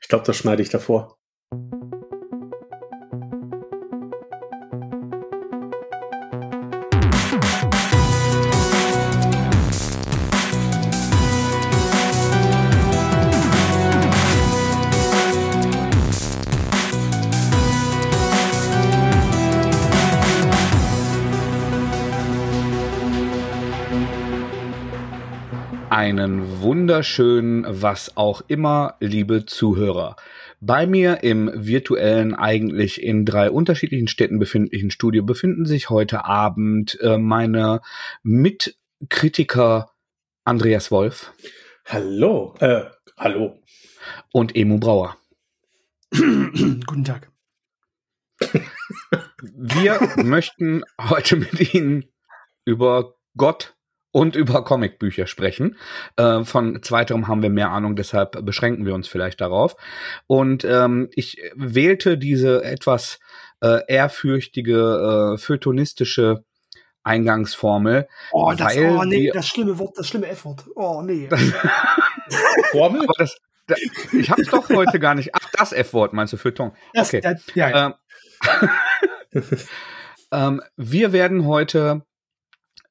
Ich glaube, das schneide ich davor. Einen wunderschönen, was auch immer, liebe Zuhörer. Bei mir im virtuellen, eigentlich in drei unterschiedlichen Städten befindlichen Studio befinden sich heute Abend äh, meine Mitkritiker Andreas Wolf. Hallo, äh, hallo. Und Emu Brauer. Guten Tag. Wir möchten heute mit Ihnen über Gott, und über Comicbücher sprechen. Äh, von zweiterem haben wir mehr Ahnung, deshalb beschränken wir uns vielleicht darauf. Und ähm, ich wählte diese etwas äh, ehrfürchtige, äh, feuilletonistische Eingangsformel. Oh, das, oh nee, das schlimme Wort, das schlimme F-Wort. Oh nee. Formel? Das, das, ich hab's doch heute gar nicht. Ach, das F-Wort meinst du, Feuilleton? Okay. Das, ja, ja. Ähm, ähm, wir werden heute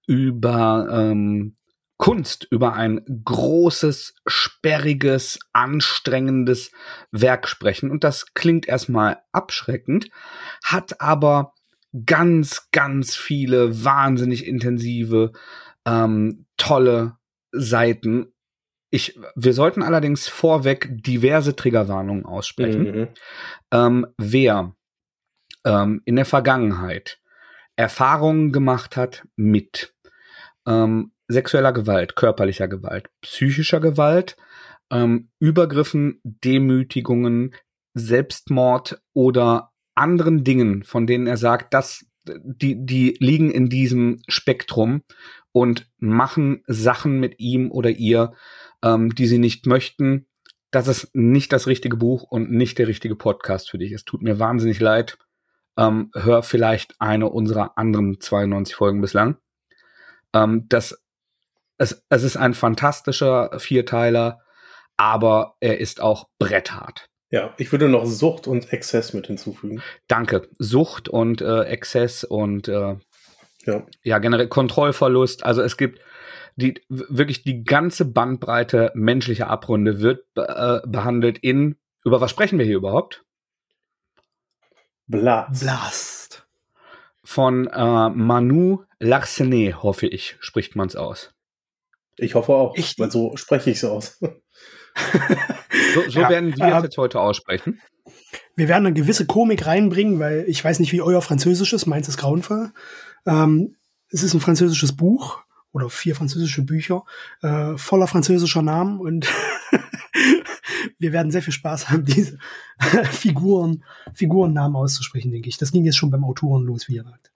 über ähm, Kunst, über ein großes, sperriges, anstrengendes Werk sprechen. Und das klingt erstmal abschreckend, hat aber ganz, ganz viele wahnsinnig intensive, ähm, tolle Seiten. Ich, wir sollten allerdings vorweg diverse Triggerwarnungen aussprechen. Mhm. Ähm, wer ähm, in der Vergangenheit Erfahrungen gemacht hat mit ähm, sexueller Gewalt, körperlicher Gewalt, psychischer Gewalt, ähm, Übergriffen, Demütigungen, Selbstmord oder anderen Dingen, von denen er sagt, dass die, die liegen in diesem Spektrum und machen Sachen mit ihm oder ihr, ähm, die sie nicht möchten. Das ist nicht das richtige Buch und nicht der richtige Podcast für dich. Es tut mir wahnsinnig leid. Ähm, hör vielleicht eine unserer anderen 92 Folgen bislang. Ähm, das, es, es ist ein fantastischer Vierteiler, aber er ist auch bretthart. Ja, ich würde noch Sucht und Exzess mit hinzufügen. Danke. Sucht und äh, Exzess und äh, ja. ja, generell Kontrollverlust. Also es gibt die wirklich die ganze Bandbreite menschlicher Abrunde wird äh, behandelt in über was sprechen wir hier überhaupt? Blast. Blast von äh, Manu Larsenet, hoffe ich, spricht man es aus. Ich hoffe auch, ich, weil so spreche ich es aus. so, so ja, werden wir äh, jetzt heute aussprechen. Wir werden eine gewisse Komik reinbringen, weil ich weiß nicht, wie euer Französisch ist, meins ist grauenvoll. Ähm, es ist ein französisches Buch oder vier französische Bücher äh, voller französischer Namen und wir werden sehr viel Spaß haben, diese Figuren, Figurennamen auszusprechen, denke ich. Das ging jetzt schon beim Autoren los, wie ihr sagt.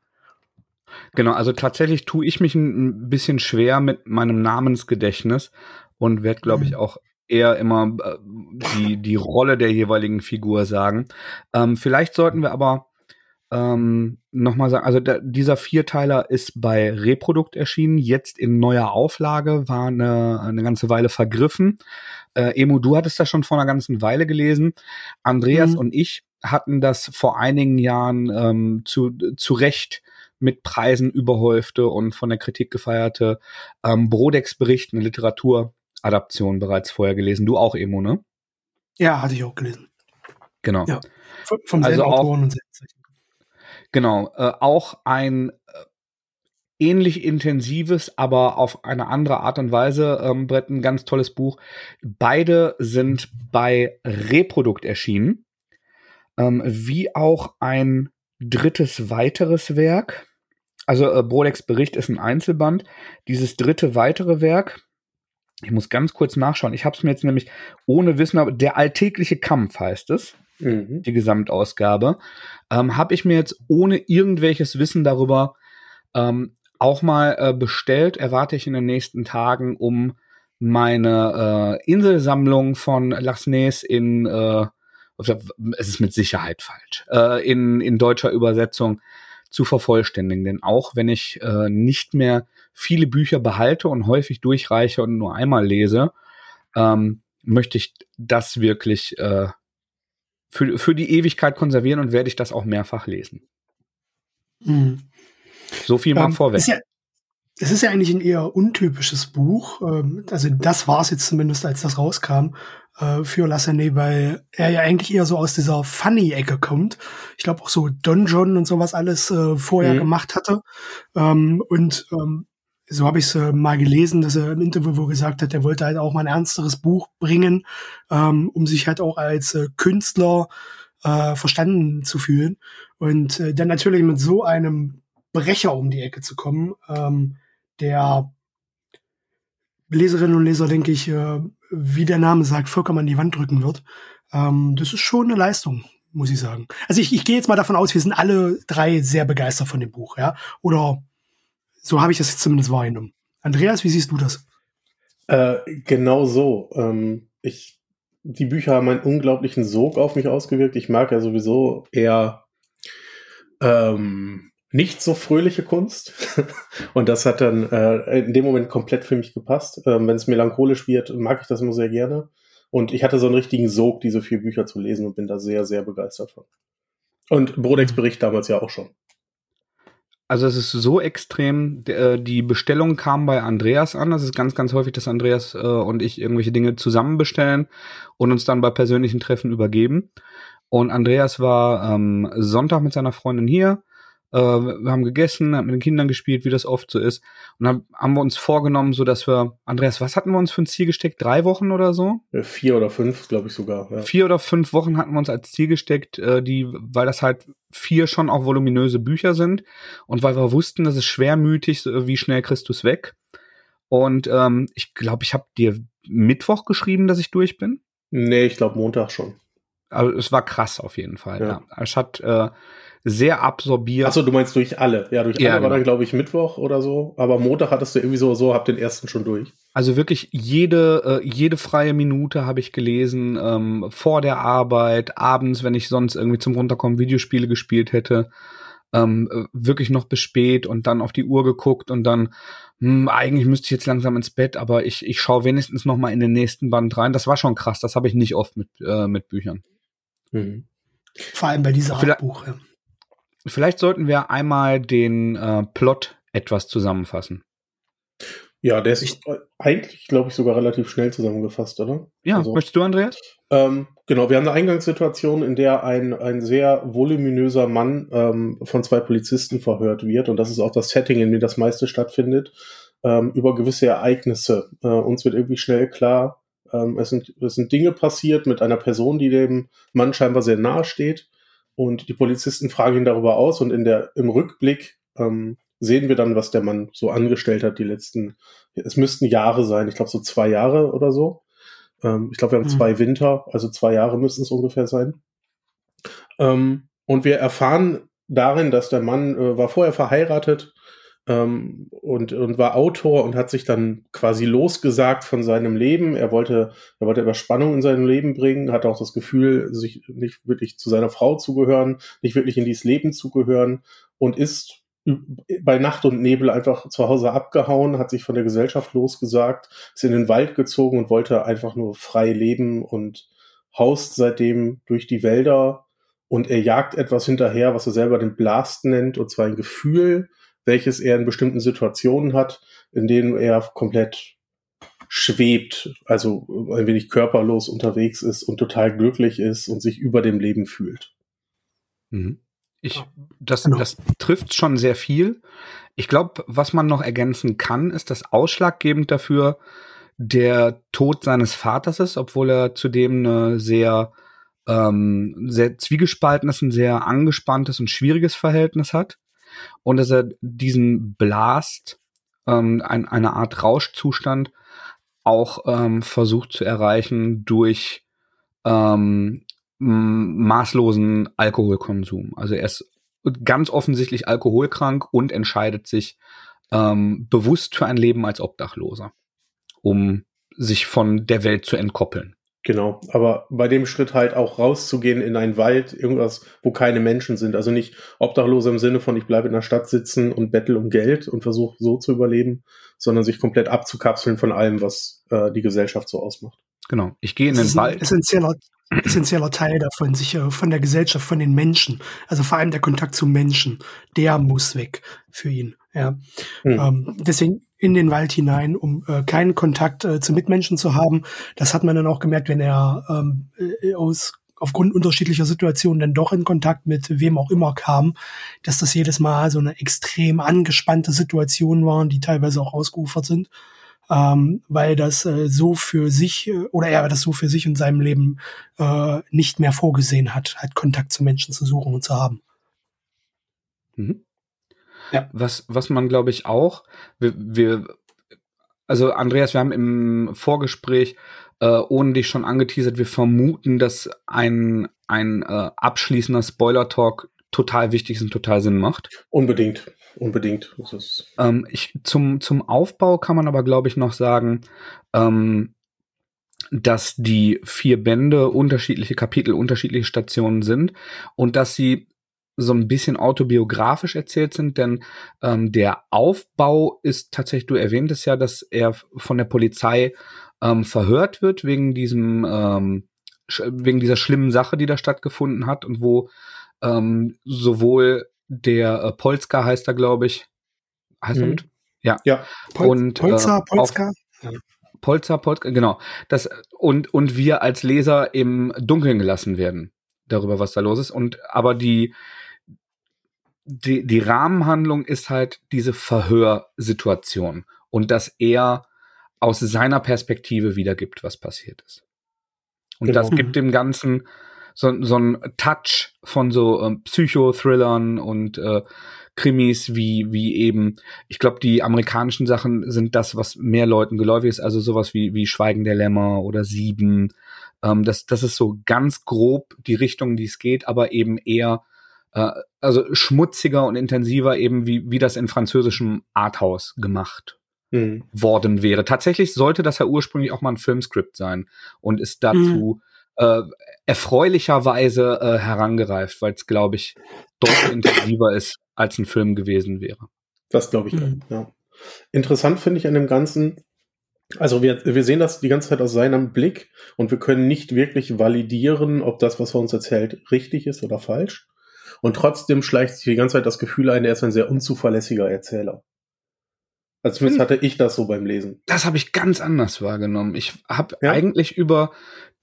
Genau, also tatsächlich tue ich mich ein bisschen schwer mit meinem Namensgedächtnis und werde, glaube ich, mhm. auch eher immer äh, die, die Rolle der jeweiligen Figur sagen. Ähm, vielleicht sollten wir aber ähm, nochmal sagen, also der, dieser Vierteiler ist bei Reprodukt erschienen, jetzt in neuer Auflage, war eine, eine ganze Weile vergriffen. Äh, Emo, du hattest das schon vor einer ganzen Weile gelesen. Andreas mhm. und ich hatten das vor einigen Jahren ähm, zu, zu Recht mit Preisen überhäufte und von der Kritik gefeierte ähm, Brodex-Bericht, eine Literaturadaption bereits vorher gelesen. Du auch, Emo, ne? Ja, hatte ich auch gelesen. Genau. Ja, vom also selben Autoren und selbst. Genau, äh, auch ein ähnlich intensives, aber auf eine andere Art und Weise, ähm, Brett, ein ganz tolles Buch. Beide sind bei Reprodukt erschienen, ähm, wie auch ein drittes weiteres Werk. Also äh, Brolex Bericht ist ein Einzelband. Dieses dritte weitere Werk, ich muss ganz kurz nachschauen. Ich habe es mir jetzt nämlich ohne Wissen, aber der alltägliche Kampf heißt es mhm. die Gesamtausgabe, ähm, habe ich mir jetzt ohne irgendwelches Wissen darüber ähm, auch mal äh, bestellt. Erwarte ich in den nächsten Tagen, um meine äh, Inselsammlung von Lasnes in äh, es ist mit Sicherheit falsch, äh, in, in deutscher Übersetzung zu vervollständigen. Denn auch wenn ich äh, nicht mehr viele Bücher behalte und häufig durchreiche und nur einmal lese, ähm, möchte ich das wirklich äh, für, für die Ewigkeit konservieren und werde ich das auch mehrfach lesen. Mhm. So viel mal ähm, vorweg. Ist ja, es ist ja eigentlich ein eher untypisches Buch. Ähm, also das war es jetzt zumindest, als das rauskam äh, für Lassanet, weil er ja eigentlich eher so aus dieser Funny-Ecke kommt. Ich glaube auch so Don John und sowas alles äh, vorher mhm. gemacht hatte. Ähm, und ähm, so habe ich es äh, mal gelesen, dass er im Interview gesagt hat, er wollte halt auch mal ein ernsteres Buch bringen, ähm, um sich halt auch als äh, Künstler äh, verstanden zu fühlen. Und äh, dann natürlich mit so einem Brecher um die Ecke zu kommen, ähm, der Leserinnen und Leser, denke ich, äh, wie der Name sagt, vollkommen an die Wand drücken wird. Ähm, das ist schon eine Leistung, muss ich sagen. Also ich, ich gehe jetzt mal davon aus, wir sind alle drei sehr begeistert von dem Buch, ja. Oder so habe ich das jetzt zumindest wahrgenommen. Andreas, wie siehst du das? Äh, genau so. Ähm, ich, die Bücher haben einen unglaublichen Sog auf mich ausgewirkt. Ich mag ja sowieso eher ähm, nicht so fröhliche Kunst. Und das hat dann äh, in dem Moment komplett für mich gepasst. Ähm, Wenn es melancholisch wird, mag ich das immer sehr gerne. Und ich hatte so einen richtigen Sog, diese vier Bücher zu lesen und bin da sehr, sehr begeistert von. Und Brodex Bericht damals ja auch schon. Also es ist so extrem, äh, die Bestellung kam bei Andreas an. Das ist ganz, ganz häufig, dass Andreas äh, und ich irgendwelche Dinge zusammen bestellen und uns dann bei persönlichen Treffen übergeben. Und Andreas war ähm, Sonntag mit seiner Freundin hier äh, wir haben gegessen, haben mit den Kindern gespielt, wie das oft so ist. Und dann haben wir uns vorgenommen, so dass wir, Andreas, was hatten wir uns für ein Ziel gesteckt? Drei Wochen oder so? Vier oder fünf, glaube ich sogar. Ja. Vier oder fünf Wochen hatten wir uns als Ziel gesteckt, äh, die, weil das halt vier schon auch voluminöse Bücher sind und weil wir wussten, das ist schwermütig, wie schnell es weg. Und ähm, ich glaube, ich habe dir Mittwoch geschrieben, dass ich durch bin. Nee, ich glaube Montag schon. Also es war krass auf jeden Fall. Ja. ja. Es hat äh, sehr absorbiert. Achso, du meinst durch alle. Ja, durch ja, alle war genau. dann, glaube ich, Mittwoch oder so. Aber Montag hattest du irgendwie so, so, hab den ersten schon durch. Also wirklich jede, äh, jede freie Minute habe ich gelesen, ähm, vor der Arbeit, abends, wenn ich sonst irgendwie zum Runterkommen Videospiele gespielt hätte. Ähm, äh, wirklich noch bis spät und dann auf die Uhr geguckt und dann, hm, eigentlich müsste ich jetzt langsam ins Bett, aber ich, ich schaue wenigstens noch mal in den nächsten Band rein. Das war schon krass, das habe ich nicht oft mit, äh, mit Büchern. Mhm. Vor allem bei dieser Art Buch. Ja. Vielleicht sollten wir einmal den äh, Plot etwas zusammenfassen. Ja, der ist ich, eigentlich, glaube ich, sogar relativ schnell zusammengefasst, oder? Ja, also, möchtest du, Andreas? Ähm, genau, wir haben eine Eingangssituation, in der ein, ein sehr voluminöser Mann ähm, von zwei Polizisten verhört wird. Und das ist auch das Setting, in dem das meiste stattfindet, ähm, über gewisse Ereignisse. Äh, uns wird irgendwie schnell klar, ähm, es, sind, es sind Dinge passiert mit einer Person, die dem Mann scheinbar sehr nahe steht. Und die Polizisten fragen ihn darüber aus und in der, im Rückblick ähm, sehen wir dann, was der Mann so angestellt hat, die letzten, es müssten Jahre sein, ich glaube so zwei Jahre oder so. Ähm, ich glaube, wir haben mhm. zwei Winter, also zwei Jahre müssten es ungefähr sein. Ähm, und wir erfahren darin, dass der Mann äh, war vorher verheiratet, ähm, und, und war Autor und hat sich dann quasi losgesagt von seinem Leben. Er wollte, er wollte etwas in seinem Leben bringen, hatte auch das Gefühl, sich nicht wirklich zu seiner Frau zu gehören, nicht wirklich in dieses Leben zu gehören und ist bei Nacht und Nebel einfach zu Hause abgehauen, hat sich von der Gesellschaft losgesagt, ist in den Wald gezogen und wollte einfach nur frei leben und haust seitdem durch die Wälder und er jagt etwas hinterher, was er selber den Blast nennt, und zwar ein Gefühl, welches er in bestimmten Situationen hat, in denen er komplett schwebt, also ein wenig körperlos unterwegs ist und total glücklich ist und sich über dem Leben fühlt. Mhm. Ich, das, genau. das trifft schon sehr viel. Ich glaube, was man noch ergänzen kann, ist, dass ausschlaggebend dafür der Tod seines Vaters ist, obwohl er zudem eine sehr, ähm, sehr zwiegespaltenes, ein sehr angespanntes und schwieriges Verhältnis hat und dass er diesen Blast, ähm, ein, eine Art Rauschzustand, auch ähm, versucht zu erreichen durch ähm, maßlosen Alkoholkonsum. Also er ist ganz offensichtlich alkoholkrank und entscheidet sich ähm, bewusst für ein Leben als Obdachloser, um sich von der Welt zu entkoppeln. Genau, aber bei dem Schritt halt auch rauszugehen in einen Wald, irgendwas, wo keine Menschen sind. Also nicht Obdachlose im Sinne von, ich bleibe in der Stadt sitzen und bettel um Geld und versuche so zu überleben, sondern sich komplett abzukapseln von allem, was äh, die Gesellschaft so ausmacht. Genau, ich gehe in den Wald. Essentieller, essentieller Teil davon, sich äh, von der Gesellschaft, von den Menschen, also vor allem der Kontakt zu Menschen, der muss weg für ihn. Ja. Hm. Ähm, deswegen in den Wald hinein, um äh, keinen Kontakt äh, zu Mitmenschen zu haben. Das hat man dann auch gemerkt, wenn er ähm, äh, aus aufgrund unterschiedlicher Situationen dann doch in Kontakt mit wem auch immer kam, dass das jedes Mal so eine extrem angespannte Situation waren, die teilweise auch ausgeufert sind, ähm, weil das äh, so für sich äh, oder er das so für sich in seinem Leben äh, nicht mehr vorgesehen hat, halt Kontakt zu Menschen zu suchen und zu haben. Mhm. Ja. Was, was man, glaube ich, auch, wir, wir, also Andreas, wir haben im Vorgespräch, äh, ohne dich schon angeteasert, wir vermuten, dass ein, ein äh, abschließender Spoiler-Talk total wichtig ist und total Sinn macht. Unbedingt, unbedingt. Ähm, ich, zum, zum Aufbau kann man aber, glaube ich, noch sagen, ähm, dass die vier Bände unterschiedliche Kapitel, unterschiedliche Stationen sind und dass sie so ein bisschen autobiografisch erzählt sind, denn ähm, der Aufbau ist tatsächlich, du erwähntest ja, dass er von der Polizei ähm, verhört wird wegen diesem, ähm, wegen dieser schlimmen Sache, die da stattgefunden hat und wo ähm, sowohl der äh, Polska heißt er, glaube ich, heißt mhm. er mit? Ja. ja. Pol und Polza, äh, Polska. Polza, Polska, genau. Das, und, und wir als Leser im Dunkeln gelassen werden darüber, was da los ist. Und aber die, die, die Rahmenhandlung ist halt diese Verhörsituation und dass er aus seiner Perspektive wiedergibt, was passiert ist. Und genau. das gibt dem Ganzen so, so einen Touch von so ähm, Psychothrillern und äh, Krimis wie, wie eben, ich glaube, die amerikanischen Sachen sind das, was mehr Leuten geläufig ist, also sowas wie, wie Schweigen der Lämmer oder Sieben. Ähm, das, das ist so ganz grob die Richtung, die es geht, aber eben eher äh, also schmutziger und intensiver eben wie, wie das in französischem Arthouse gemacht mhm. worden wäre. Tatsächlich sollte das ja ursprünglich auch mal ein Filmskript sein und ist dazu mhm. äh, erfreulicherweise äh, herangereift, weil es, glaube ich, deutlich intensiver ist, als ein Film gewesen wäre. Das glaube ich, mhm. ja. Interessant finde ich an dem Ganzen, also wir, wir sehen das die ganze Zeit aus seinem Blick und wir können nicht wirklich validieren, ob das, was er uns erzählt, richtig ist oder falsch. Und trotzdem schleicht sich die ganze Zeit das Gefühl ein, er ist ein sehr unzuverlässiger Erzähler. Also zumindest hm. hatte ich das so beim Lesen. Das habe ich ganz anders wahrgenommen. Ich habe ja? eigentlich über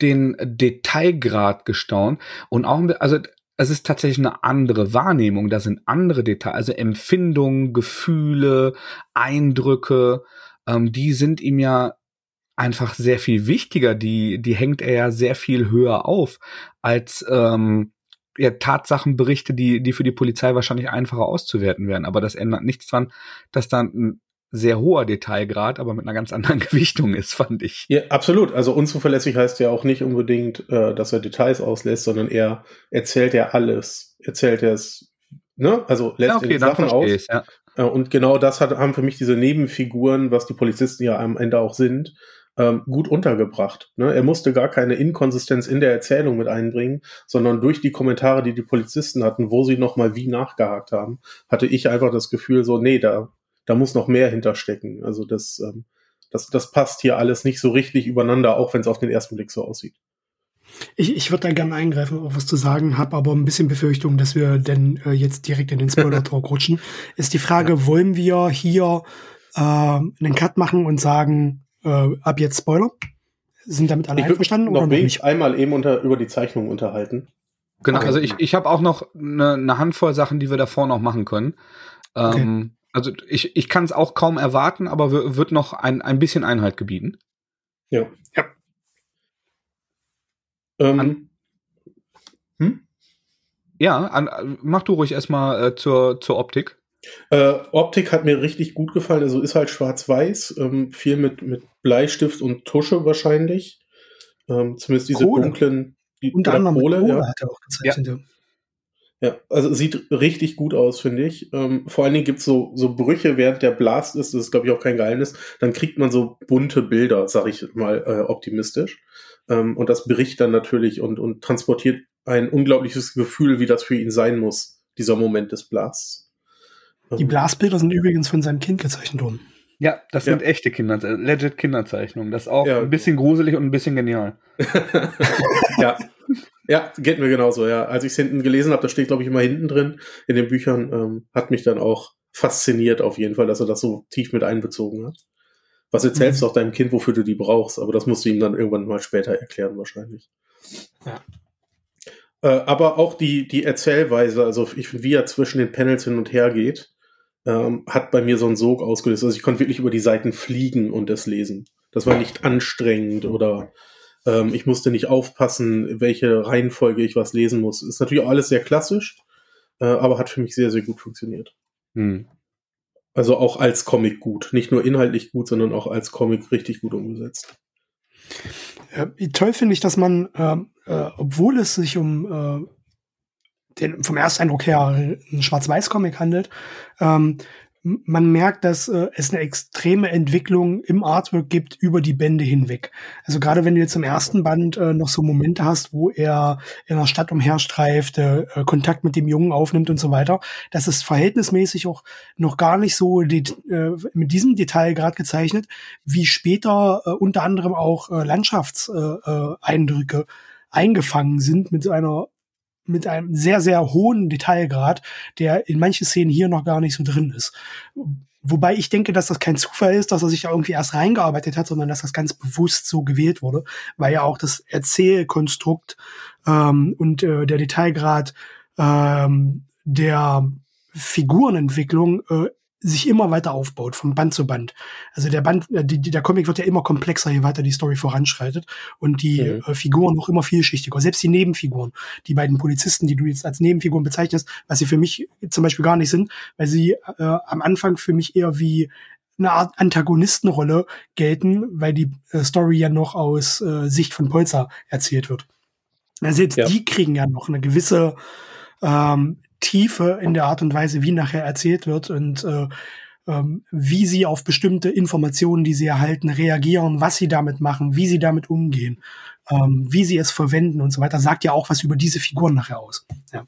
den Detailgrad gestaunt und auch, also es ist tatsächlich eine andere Wahrnehmung. Da sind andere Details, also Empfindungen, Gefühle, Eindrücke, ähm, die sind ihm ja einfach sehr viel wichtiger. Die, die hängt er ja sehr viel höher auf als ähm, ja, Tatsachenberichte, die, die für die Polizei wahrscheinlich einfacher auszuwerten wären. Aber das ändert nichts dran, dass dann ein sehr hoher Detailgrad, aber mit einer ganz anderen Gewichtung ist, fand ich. Ja, absolut. Also unzuverlässig heißt ja auch nicht unbedingt, äh, dass er Details auslässt, sondern er erzählt ja alles. Erzählt er es, ne? Also lässt ja, okay, er Sachen aus. Ja. Äh, und genau das hat, haben für mich diese Nebenfiguren, was die Polizisten ja am Ende auch sind, ähm, gut untergebracht. Ne? Er musste gar keine Inkonsistenz in der Erzählung mit einbringen, sondern durch die Kommentare, die die Polizisten hatten, wo sie nochmal wie nachgehakt haben, hatte ich einfach das Gefühl so, nee, da, da muss noch mehr hinterstecken. Also das, ähm, das, das passt hier alles nicht so richtig übereinander, auch wenn es auf den ersten Blick so aussieht. Ich, ich würde da gerne eingreifen, auch was zu sagen, habe aber ein bisschen Befürchtung, dass wir denn äh, jetzt direkt in den Spoiler-Talk rutschen. Ist die Frage, wollen wir hier äh, einen Cut machen und sagen, äh, ab jetzt Spoiler. Sind damit alle ich einverstanden? Noch oder wenig einmal eben unter, über die Zeichnung unterhalten. Genau, okay. also ich, ich habe auch noch eine, eine Handvoll Sachen, die wir davor noch machen können. Okay. Ähm, also ich, ich kann es auch kaum erwarten, aber wird noch ein, ein bisschen Einhalt gebieten. Ja. Ja. Ähm, an, hm? Ja, an, mach du ruhig erstmal äh, zur, zur Optik. Äh, Optik hat mir richtig gut gefallen. Also ist halt schwarz-weiß, ähm, viel mit, mit Bleistift und Tusche wahrscheinlich. Ähm, zumindest diese Kohle. dunklen, die Unter anderem Kohle, Kohle ja. hat er auch gezeichnet. Ja. Ja, also sieht richtig gut aus, finde ich. Ähm, vor allen Dingen gibt's so, so Brüche, während der Blast ist, das ist, glaube ich, auch kein Geheimnis. Dann kriegt man so bunte Bilder, sag ich mal äh, optimistisch. Ähm, und das bricht dann natürlich und, und transportiert ein unglaubliches Gefühl, wie das für ihn sein muss, dieser Moment des Blasts. Die Blastbilder sind übrigens von seinem Kind gezeichnet worden. Ja, das sind ja. echte Kinder, äh, legit Kinderzeichnungen. Das ist auch ja. ein bisschen gruselig und ein bisschen genial. ja. Ja, geht mir genauso, ja. Als ich es hinten gelesen habe, da steht, glaube ich, immer hinten drin in den Büchern, ähm, hat mich dann auch fasziniert auf jeden Fall, dass er das so tief mit einbezogen hat. Was erzählst mhm. du auch deinem Kind, wofür du die brauchst? Aber das musst du ihm dann irgendwann mal später erklären, wahrscheinlich. Ja. Äh, aber auch die, die Erzählweise, also ich finde, wie er zwischen den Panels hin und her geht, ähm, hat bei mir so einen Sog ausgelöst. Also ich konnte wirklich über die Seiten fliegen und es lesen. Das war nicht anstrengend oder ähm, ich musste nicht aufpassen, welche Reihenfolge ich was lesen muss. Ist natürlich auch alles sehr klassisch, äh, aber hat für mich sehr, sehr gut funktioniert. Hm. Also auch als Comic gut. Nicht nur inhaltlich gut, sondern auch als Comic richtig gut umgesetzt. Ja, toll finde ich, dass man, äh, äh, obwohl es sich um äh, den vom Ersteindruck her ein Schwarz-Weiß-Comic handelt, ähm, man merkt, dass äh, es eine extreme Entwicklung im Artwork gibt über die Bände hinweg. Also gerade wenn du jetzt im ersten Band äh, noch so Momente hast, wo er in der Stadt umherstreift, äh, Kontakt mit dem Jungen aufnimmt und so weiter, das ist verhältnismäßig auch noch gar nicht so die, äh, mit diesem Detail gerade gezeichnet, wie später äh, unter anderem auch äh, Landschaftseindrücke eingefangen sind mit so einer mit einem sehr, sehr hohen Detailgrad, der in manchen Szenen hier noch gar nicht so drin ist. Wobei ich denke, dass das kein Zufall ist, dass er sich da irgendwie erst reingearbeitet hat, sondern dass das ganz bewusst so gewählt wurde, weil ja auch das Erzählkonstrukt ähm, und äh, der Detailgrad ähm, der Figurenentwicklung äh, sich immer weiter aufbaut, von Band zu Band. Also der Band, äh, die, der Comic wird ja immer komplexer, je weiter die Story voranschreitet und die mhm. äh, Figuren noch immer vielschichtiger. Selbst die Nebenfiguren, die beiden Polizisten, die du jetzt als Nebenfiguren bezeichnest, was sie für mich zum Beispiel gar nicht sind, weil sie äh, am Anfang für mich eher wie eine Art Antagonistenrolle gelten, weil die äh, Story ja noch aus äh, Sicht von Polzer erzählt wird. Also selbst ja. die kriegen ja noch eine gewisse ähm, Tiefe in der Art und Weise, wie nachher erzählt wird und äh, ähm, wie sie auf bestimmte Informationen, die sie erhalten, reagieren, was sie damit machen, wie sie damit umgehen, ähm, wie sie es verwenden und so weiter, sagt ja auch was über diese Figuren nachher aus. Ja.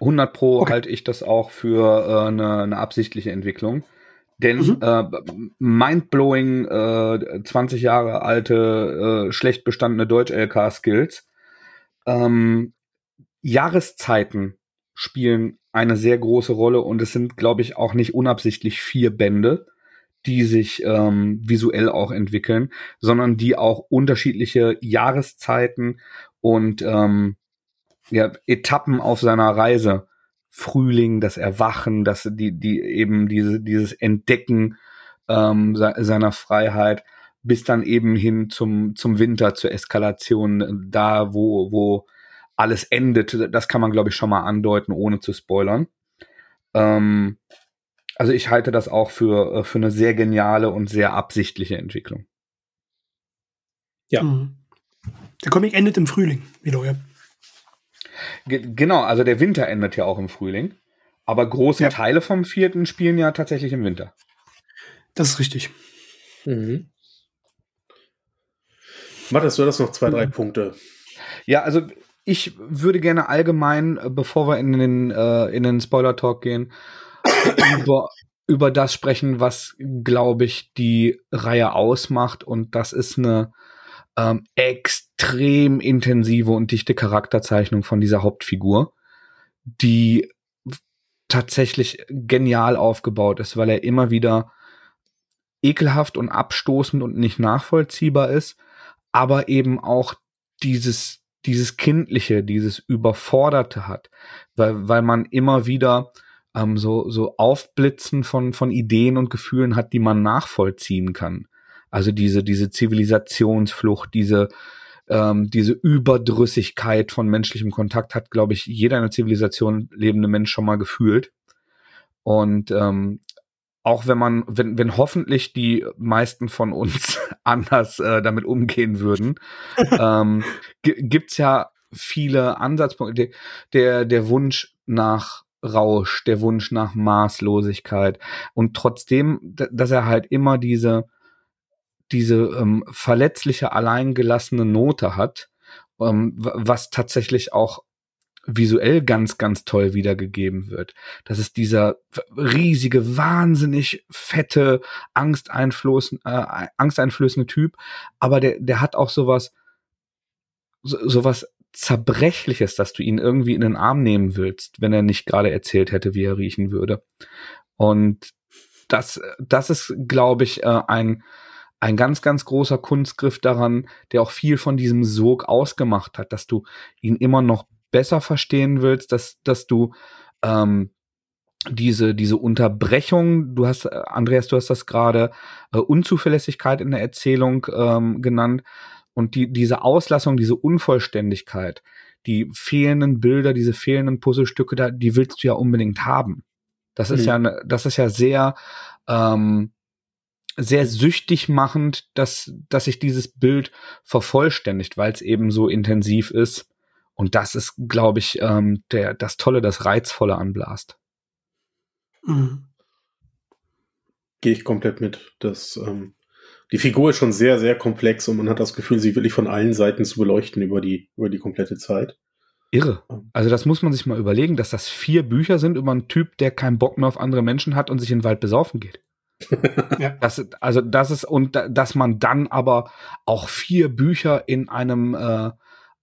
100 Pro okay. halte ich das auch für äh, eine, eine absichtliche Entwicklung. Denn mhm. äh, mindblowing äh, 20 Jahre alte, äh, schlecht bestandene Deutsch-LK-Skills. Ähm, Jahreszeiten spielen eine sehr große Rolle und es sind, glaube ich, auch nicht unabsichtlich vier Bände, die sich ähm, visuell auch entwickeln, sondern die auch unterschiedliche Jahreszeiten und ähm, ja, Etappen auf seiner Reise, Frühling, das Erwachen, das die die eben diese dieses Entdecken ähm, seiner Freiheit bis dann eben hin zum zum Winter zur Eskalation da wo wo alles endet. Das kann man, glaube ich, schon mal andeuten, ohne zu spoilern. Ähm, also ich halte das auch für, äh, für eine sehr geniale und sehr absichtliche Entwicklung. Ja. Mhm. Der Comic endet im Frühling, wieder, ja. genau, also der Winter endet ja auch im Frühling. Aber große ja. Teile vom vierten spielen ja tatsächlich im Winter. Das ist richtig. Mhm. Matthias, du hast noch zwei, drei mhm. Punkte. Ja, also ich würde gerne allgemein, äh, bevor wir in den, äh, in den Spoiler-Talk gehen, über, über das sprechen, was, glaube ich, die Reihe ausmacht. Und das ist eine ähm, extrem intensive und dichte Charakterzeichnung von dieser Hauptfigur, die tatsächlich genial aufgebaut ist, weil er immer wieder ekelhaft und abstoßend und nicht nachvollziehbar ist, aber eben auch dieses dieses Kindliche, dieses Überforderte hat, weil, weil man immer wieder ähm, so, so Aufblitzen von, von Ideen und Gefühlen hat, die man nachvollziehen kann. Also diese, diese Zivilisationsflucht, diese, ähm, diese Überdrüssigkeit von menschlichem Kontakt hat, glaube ich, jeder in der Zivilisation lebende Mensch schon mal gefühlt. Und ähm, auch wenn man, wenn, wenn hoffentlich die meisten von uns anders äh, damit umgehen würden, ähm, gibt's ja viele Ansatzpunkte. Der, der Wunsch nach Rausch, der Wunsch nach Maßlosigkeit und trotzdem, dass er halt immer diese diese ähm, verletzliche, alleingelassene Note hat, ähm, was tatsächlich auch visuell ganz, ganz toll wiedergegeben wird. Das ist dieser riesige, wahnsinnig fette, angsteinflößende, äh, angsteinflößende Typ, aber der, der hat auch sowas, so, sowas Zerbrechliches, dass du ihn irgendwie in den Arm nehmen willst, wenn er nicht gerade erzählt hätte, wie er riechen würde. Und das, das ist, glaube ich, äh, ein, ein ganz, ganz großer Kunstgriff daran, der auch viel von diesem Sog ausgemacht hat, dass du ihn immer noch besser verstehen willst, dass, dass du ähm, diese, diese Unterbrechung, du hast, äh, Andreas, du hast das gerade, äh, Unzuverlässigkeit in der Erzählung ähm, genannt, und die, diese Auslassung, diese Unvollständigkeit, die fehlenden Bilder, diese fehlenden Puzzlestücke, da, die willst du ja unbedingt haben. Das ist mhm. ja, ne, das ist ja sehr, ähm, sehr süchtig machend, dass, dass sich dieses Bild vervollständigt, weil es eben so intensiv ist. Und das ist, glaube ich, ähm, der, das Tolle, das Reizvolle an Blast. Mhm. Gehe ich komplett mit. Das, ähm, die Figur ist schon sehr, sehr komplex und man hat das Gefühl, sie wirklich von allen Seiten zu beleuchten über die, über die komplette Zeit. Irre. Also das muss man sich mal überlegen, dass das vier Bücher sind über einen Typ, der keinen Bock mehr auf andere Menschen hat und sich in den Wald besaufen geht. ja. das, also das ist, und dass man dann aber auch vier Bücher in einem äh,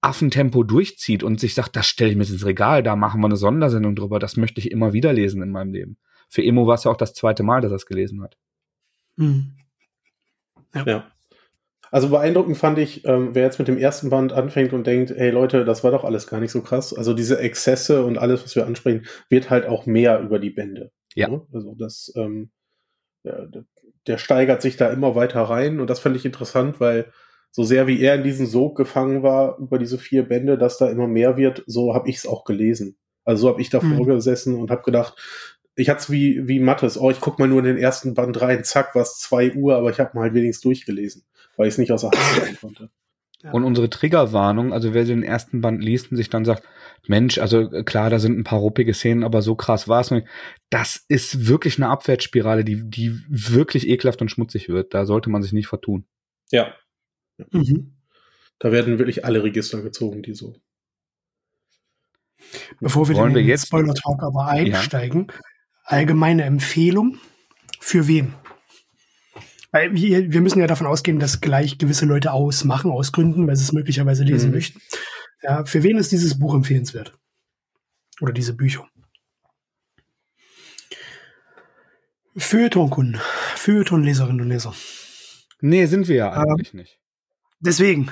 Affentempo durchzieht und sich sagt, das stelle ich mir ins Regal, da machen wir eine Sondersendung drüber, das möchte ich immer wieder lesen in meinem Leben. Für Emo war es ja auch das zweite Mal, dass er es gelesen hat. Mhm. Ja. ja. Also beeindruckend fand ich, ähm, wer jetzt mit dem ersten Band anfängt und denkt, hey Leute, das war doch alles gar nicht so krass. Also diese Exzesse und alles, was wir ansprechen, wird halt auch mehr über die Bände. Ja. Ne? Also das, ähm, der, der steigert sich da immer weiter rein und das fand ich interessant, weil so sehr wie er in diesen Sog gefangen war über diese vier Bände, dass da immer mehr wird, so habe ich es auch gelesen. Also so habe ich davor mhm. gesessen und habe gedacht, ich hatte es wie, wie Mattes, oh, ich guck mal nur in den ersten Band rein, zack, was zwei Uhr, aber ich habe mal halt wenigstens durchgelesen, weil ich es nicht außer Hand stellen konnte. Und unsere Triggerwarnung, also wer den ersten Band liest und sich dann sagt, Mensch, also klar, da sind ein paar ruppige Szenen, aber so krass war es nicht. Das ist wirklich eine Abwärtsspirale, die, die wirklich ekelhaft und schmutzig wird. Da sollte man sich nicht vertun. Ja. Mhm. Da werden wirklich alle Register gezogen, die so. Bevor wir Wollen in den Spoiler-Talk aber einsteigen, ja allgemeine Empfehlung für wen? Weil wir, wir müssen ja davon ausgehen, dass gleich gewisse Leute ausmachen, aus Gründen, weil sie es möglicherweise lesen mhm. möchten. Ja, für wen ist dieses Buch empfehlenswert? Oder diese Bücher? Feuilleton-Kunden, Feuilleton-Leserinnen und Leser. Nee, sind wir ja eigentlich ähm, nicht. Deswegen.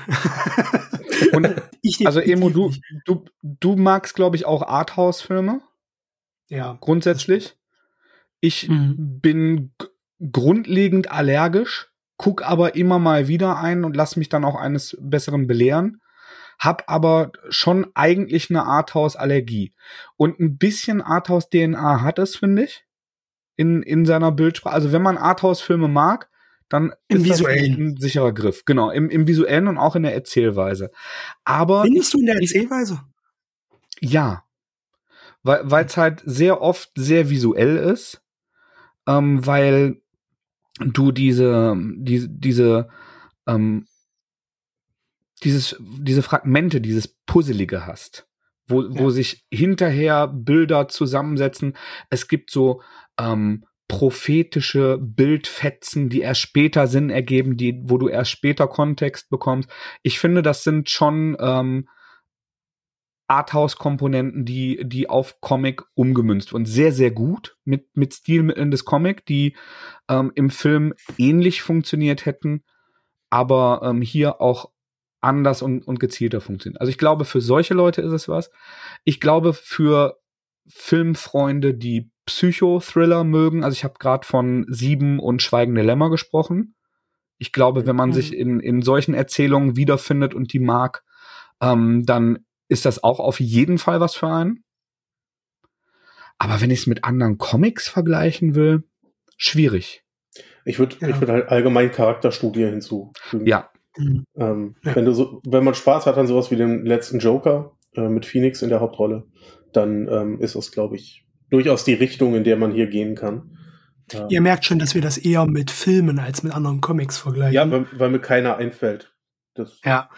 und ich, also Emo, du, du, du magst, glaube ich, auch Arthouse-Filme. Ja. Grundsätzlich. Ich mhm. bin grundlegend allergisch, guck aber immer mal wieder ein und lass mich dann auch eines Besseren belehren. Hab aber schon eigentlich eine Arthouse-Allergie. Und ein bisschen Arthouse-DNA hat es, finde ich. In, in seiner Bildsprache. Also wenn man Arthouse-Filme mag, dann Im ist visuellen. das ein sicherer Griff. Genau, im, im visuellen und auch in der Erzählweise. Aber. Findest du in der Erzählweise? Ja. Weil es halt sehr oft sehr visuell ist ähm, weil du diese, diese, diese, ähm, dieses, diese Fragmente, dieses Puzzelige hast, wo, ja. wo sich hinterher Bilder zusammensetzen. Es gibt so ähm, prophetische Bildfetzen, die erst später Sinn ergeben, die, wo du erst später Kontext bekommst. Ich finde, das sind schon ähm, Arthouse-Komponenten, die, die auf Comic umgemünzt und sehr, sehr gut mit, mit Stilmitteln des Comic, die ähm, im Film ähnlich funktioniert hätten, aber ähm, hier auch anders und, und gezielter funktionieren. Also ich glaube, für solche Leute ist es was. Ich glaube, für Filmfreunde, die Psychothriller mögen, also ich habe gerade von Sieben und Schweigende Lämmer gesprochen. Ich glaube, wenn man mhm. sich in, in solchen Erzählungen wiederfindet und die mag, ähm, dann ist das auch auf jeden Fall was für einen. Aber wenn ich es mit anderen Comics vergleichen will, schwierig. Ich würde ja. ich würd halt allgemein Charakterstudie hinzufügen. Ja, Mhm. Ähm, ja. Wenn du so, wenn man Spaß hat an sowas wie dem letzten Joker äh, mit Phoenix in der Hauptrolle, dann ähm, ist das, glaube ich, durchaus die Richtung, in der man hier gehen kann. Ja. Ihr merkt schon, dass wir das eher mit Filmen als mit anderen Comics vergleichen. Ja, weil, weil mir keiner einfällt. Das ja.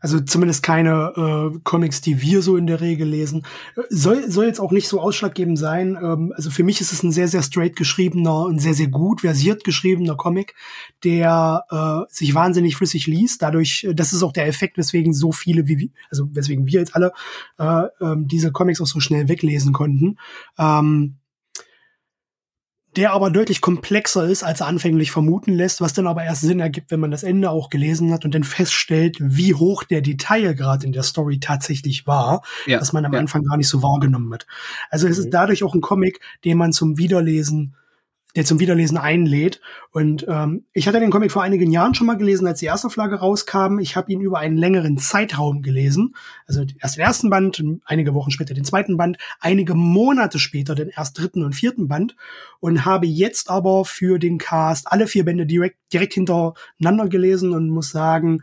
Also zumindest keine äh, Comics, die wir so in der Regel lesen. Soll, soll jetzt auch nicht so ausschlaggebend sein. Ähm, also für mich ist es ein sehr, sehr straight geschriebener, ein sehr, sehr gut versiert geschriebener Comic, der äh, sich wahnsinnig flüssig liest. Dadurch, äh, das ist auch der Effekt, weswegen so viele, wie also weswegen wir jetzt alle äh, äh, diese Comics auch so schnell weglesen konnten. Ähm, der aber deutlich komplexer ist, als er anfänglich vermuten lässt, was dann aber erst Sinn ergibt, wenn man das Ende auch gelesen hat und dann feststellt, wie hoch der Detailgrad in der Story tatsächlich war, ja, dass man am ja. Anfang gar nicht so wahrgenommen hat. Also es ist mhm. dadurch auch ein Comic, den man zum Wiederlesen der zum Wiederlesen einlädt. Und ähm, ich hatte den Comic vor einigen Jahren schon mal gelesen, als die erste Flagge rauskam. Ich habe ihn über einen längeren Zeitraum gelesen. Also erst den ersten Band, einige Wochen später den zweiten Band, einige Monate später den erst dritten und vierten Band und habe jetzt aber für den Cast alle vier Bände direkt, direkt hintereinander gelesen und muss sagen,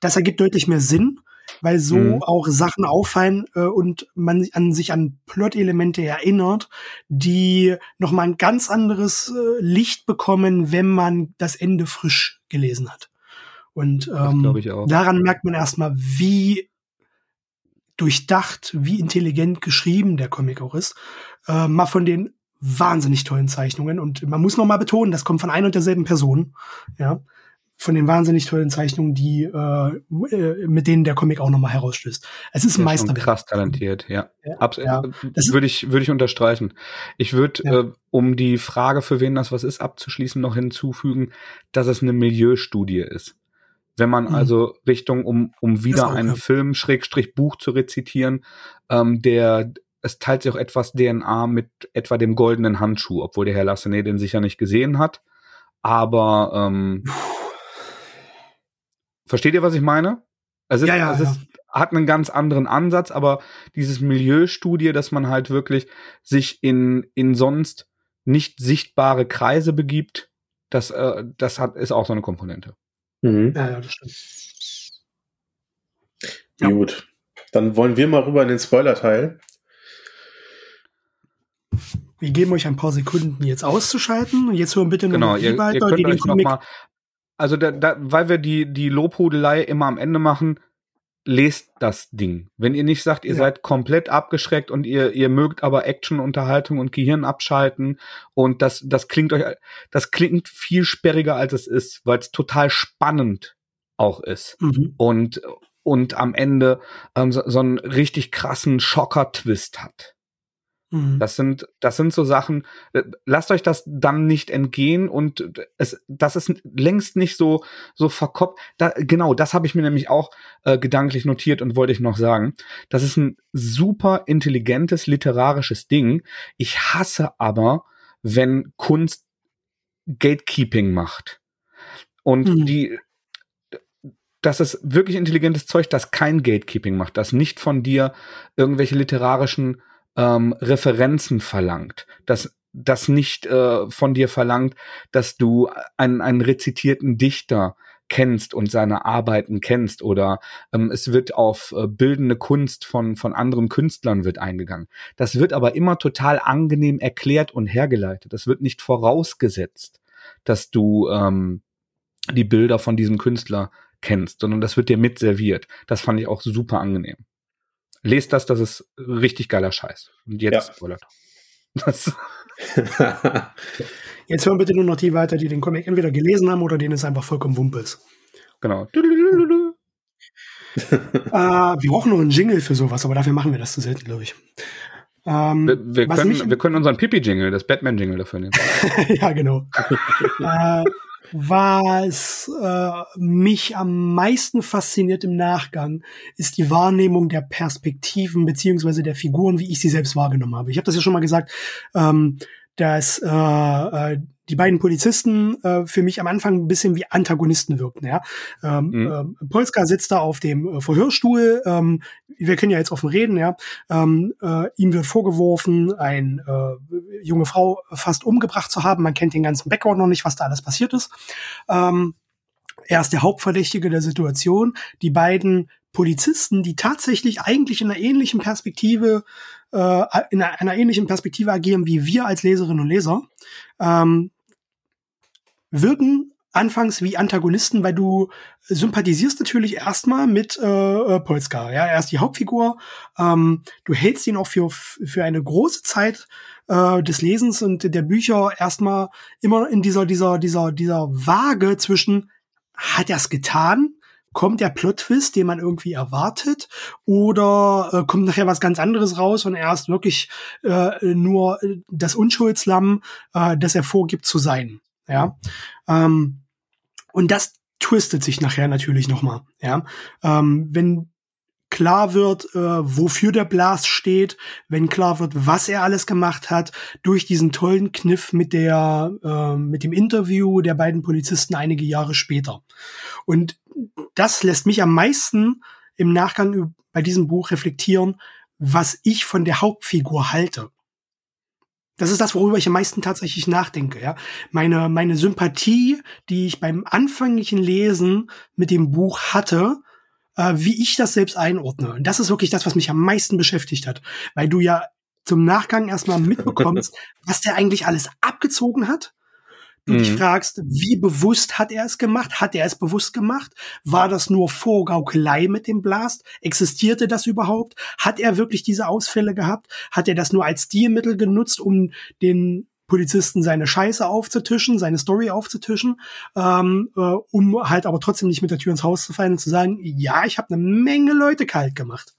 das ergibt deutlich mehr Sinn weil so mhm. auch Sachen auffallen äh, und man an sich an Plot-Elemente erinnert, die nochmal ein ganz anderes äh, Licht bekommen, wenn man das Ende frisch gelesen hat. Und ähm, daran merkt man erstmal, wie durchdacht, wie intelligent geschrieben der Comic auch ist. Äh, mal von den wahnsinnig tollen Zeichnungen und man muss noch mal betonen, das kommt von einer und derselben Person. Ja, von den wahnsinnig tollen Zeichnungen, die äh, äh mit denen der Comic auch nochmal herausstößt. Es ist ein Meisterwerk. Krass talentiert, ja. ja, ja. Würde ich würde ich unterstreichen. Ich würde, ja. äh, um die Frage, für wen das was ist, abzuschließen, noch hinzufügen, dass es eine Milieustudie ist. Wenn man mhm. also Richtung, um, um wieder einen Film, Schrägstrich Buch zu rezitieren, ähm, der es teilt sich auch etwas DNA mit etwa dem goldenen Handschuh, obwohl der Herr Lassenet den sicher nicht gesehen hat. Aber ähm, Versteht ihr, was ich meine? Es, ist, ja, ja, es ist, hat einen ganz anderen Ansatz, aber dieses Milieustudie, dass man halt wirklich sich in, in sonst nicht sichtbare Kreise begibt, das, äh, das hat, ist auch so eine Komponente. Mhm. Ja, ja, das stimmt. Ja. Gut. Dann wollen wir mal rüber in den Spoiler-Teil. Wir geben euch ein paar Sekunden, jetzt auszuschalten. Und jetzt hören bitte nur genau, die ihr, weiter, ihr könnt die den Comic noch mal also da, da, weil wir die, die Lobhudelei immer am Ende machen, lest das Ding. Wenn ihr nicht sagt, ihr ja. seid komplett abgeschreckt und ihr, ihr mögt aber Action, Unterhaltung und Gehirn abschalten und das, das klingt euch, das klingt viel sperriger als es ist, weil es total spannend auch ist. Mhm. Und, und am Ende ähm, so, so einen richtig krassen Schocker-Twist hat. Mhm. Das sind, das sind so Sachen, äh, lasst euch das dann nicht entgehen und es, das ist längst nicht so, so verkoppt. Da, genau, das habe ich mir nämlich auch äh, gedanklich notiert und wollte ich noch sagen. Das ist ein super intelligentes literarisches Ding. Ich hasse aber, wenn Kunst Gatekeeping macht. Und mhm. die, das ist wirklich intelligentes Zeug, das kein Gatekeeping macht, das nicht von dir irgendwelche literarischen ähm, Referenzen verlangt, dass das nicht äh, von dir verlangt, dass du einen, einen rezitierten Dichter kennst und seine Arbeiten kennst oder ähm, es wird auf äh, bildende Kunst von, von anderen Künstlern wird eingegangen. Das wird aber immer total angenehm erklärt und hergeleitet. Das wird nicht vorausgesetzt, dass du ähm, die Bilder von diesem Künstler kennst, sondern das wird dir mit serviert. Das fand ich auch super angenehm. Lest das, das ist richtig geiler Scheiß. Und jetzt ja. spoilert. Das jetzt hören bitte nur noch die weiter, die den Comic entweder gelesen haben oder denen es einfach vollkommen Wumpe ist. Genau. äh, wir brauchen noch einen Jingle für sowas, aber dafür machen wir das zu selten, glaube ich. Ähm, wir, wir, können, wir können unseren Pipi-Jingle, das Batman-Jingle dafür nehmen. ja, genau. äh, was äh, mich am meisten fasziniert im Nachgang, ist die Wahrnehmung der Perspektiven beziehungsweise der Figuren, wie ich sie selbst wahrgenommen habe. Ich habe das ja schon mal gesagt, ähm, dass äh, äh, die beiden Polizisten äh, für mich am Anfang ein bisschen wie Antagonisten wirkten. Ja? Ähm, mhm. äh, Polska sitzt da auf dem äh, Verhörstuhl. Ähm, wir können ja jetzt offen reden. Ja? Ähm, äh, ihm wird vorgeworfen, eine äh, junge Frau fast umgebracht zu haben. Man kennt den ganzen Background noch nicht, was da alles passiert ist. Ähm, Er ist der Hauptverdächtige der Situation. Die beiden Polizisten, die tatsächlich eigentlich in einer ähnlichen Perspektive, äh, in einer, ähnlichen Perspektive agieren wie wir als Leserinnen und Leser, ähm, wirken anfangs wie Antagonisten, weil du sympathisierst natürlich erstmal mit äh, äh, Polska. Ja, er ist die Hauptfigur. Ähm, du hältst ihn auch für, für eine große Zeit äh, des Lesens und der Bücher erstmal immer in dieser, dieser, dieser, dieser Waage zwischen, hat er es getan? Kommt der Plot-Twist, den man irgendwie erwartet? Oder äh, kommt nachher was ganz anderes raus und er ist wirklich äh, nur das Unschuldslamm, äh, das er vorgibt zu sein? Ja. Ähm, und das twistet sich nachher natürlich nochmal. Ja. Ähm, wenn klar wird, äh, wofür der Blast steht, wenn klar wird, was er alles gemacht hat, durch diesen tollen Kniff mit der, äh, mit dem Interview der beiden Polizisten einige Jahre später. Und das lässt mich am meisten im Nachgang bei diesem Buch reflektieren, was ich von der Hauptfigur halte. Das ist das, worüber ich am meisten tatsächlich nachdenke. Ja, meine meine Sympathie, die ich beim anfänglichen Lesen mit dem Buch hatte, äh, wie ich das selbst einordne. Und das ist wirklich das, was mich am meisten beschäftigt hat, weil du ja zum Nachgang erstmal mitbekommst, was der eigentlich alles abgezogen hat du mhm. dich fragst, wie bewusst hat er es gemacht? Hat er es bewusst gemacht? War das nur Vorgaukelei mit dem Blast? Existierte das überhaupt? Hat er wirklich diese Ausfälle gehabt? Hat er das nur als Stilmittel genutzt, um den Polizisten seine Scheiße aufzutischen, seine Story aufzutischen, ähm, äh, um halt aber trotzdem nicht mit der Tür ins Haus zu fallen und zu sagen, ja, ich habe eine Menge Leute kalt gemacht.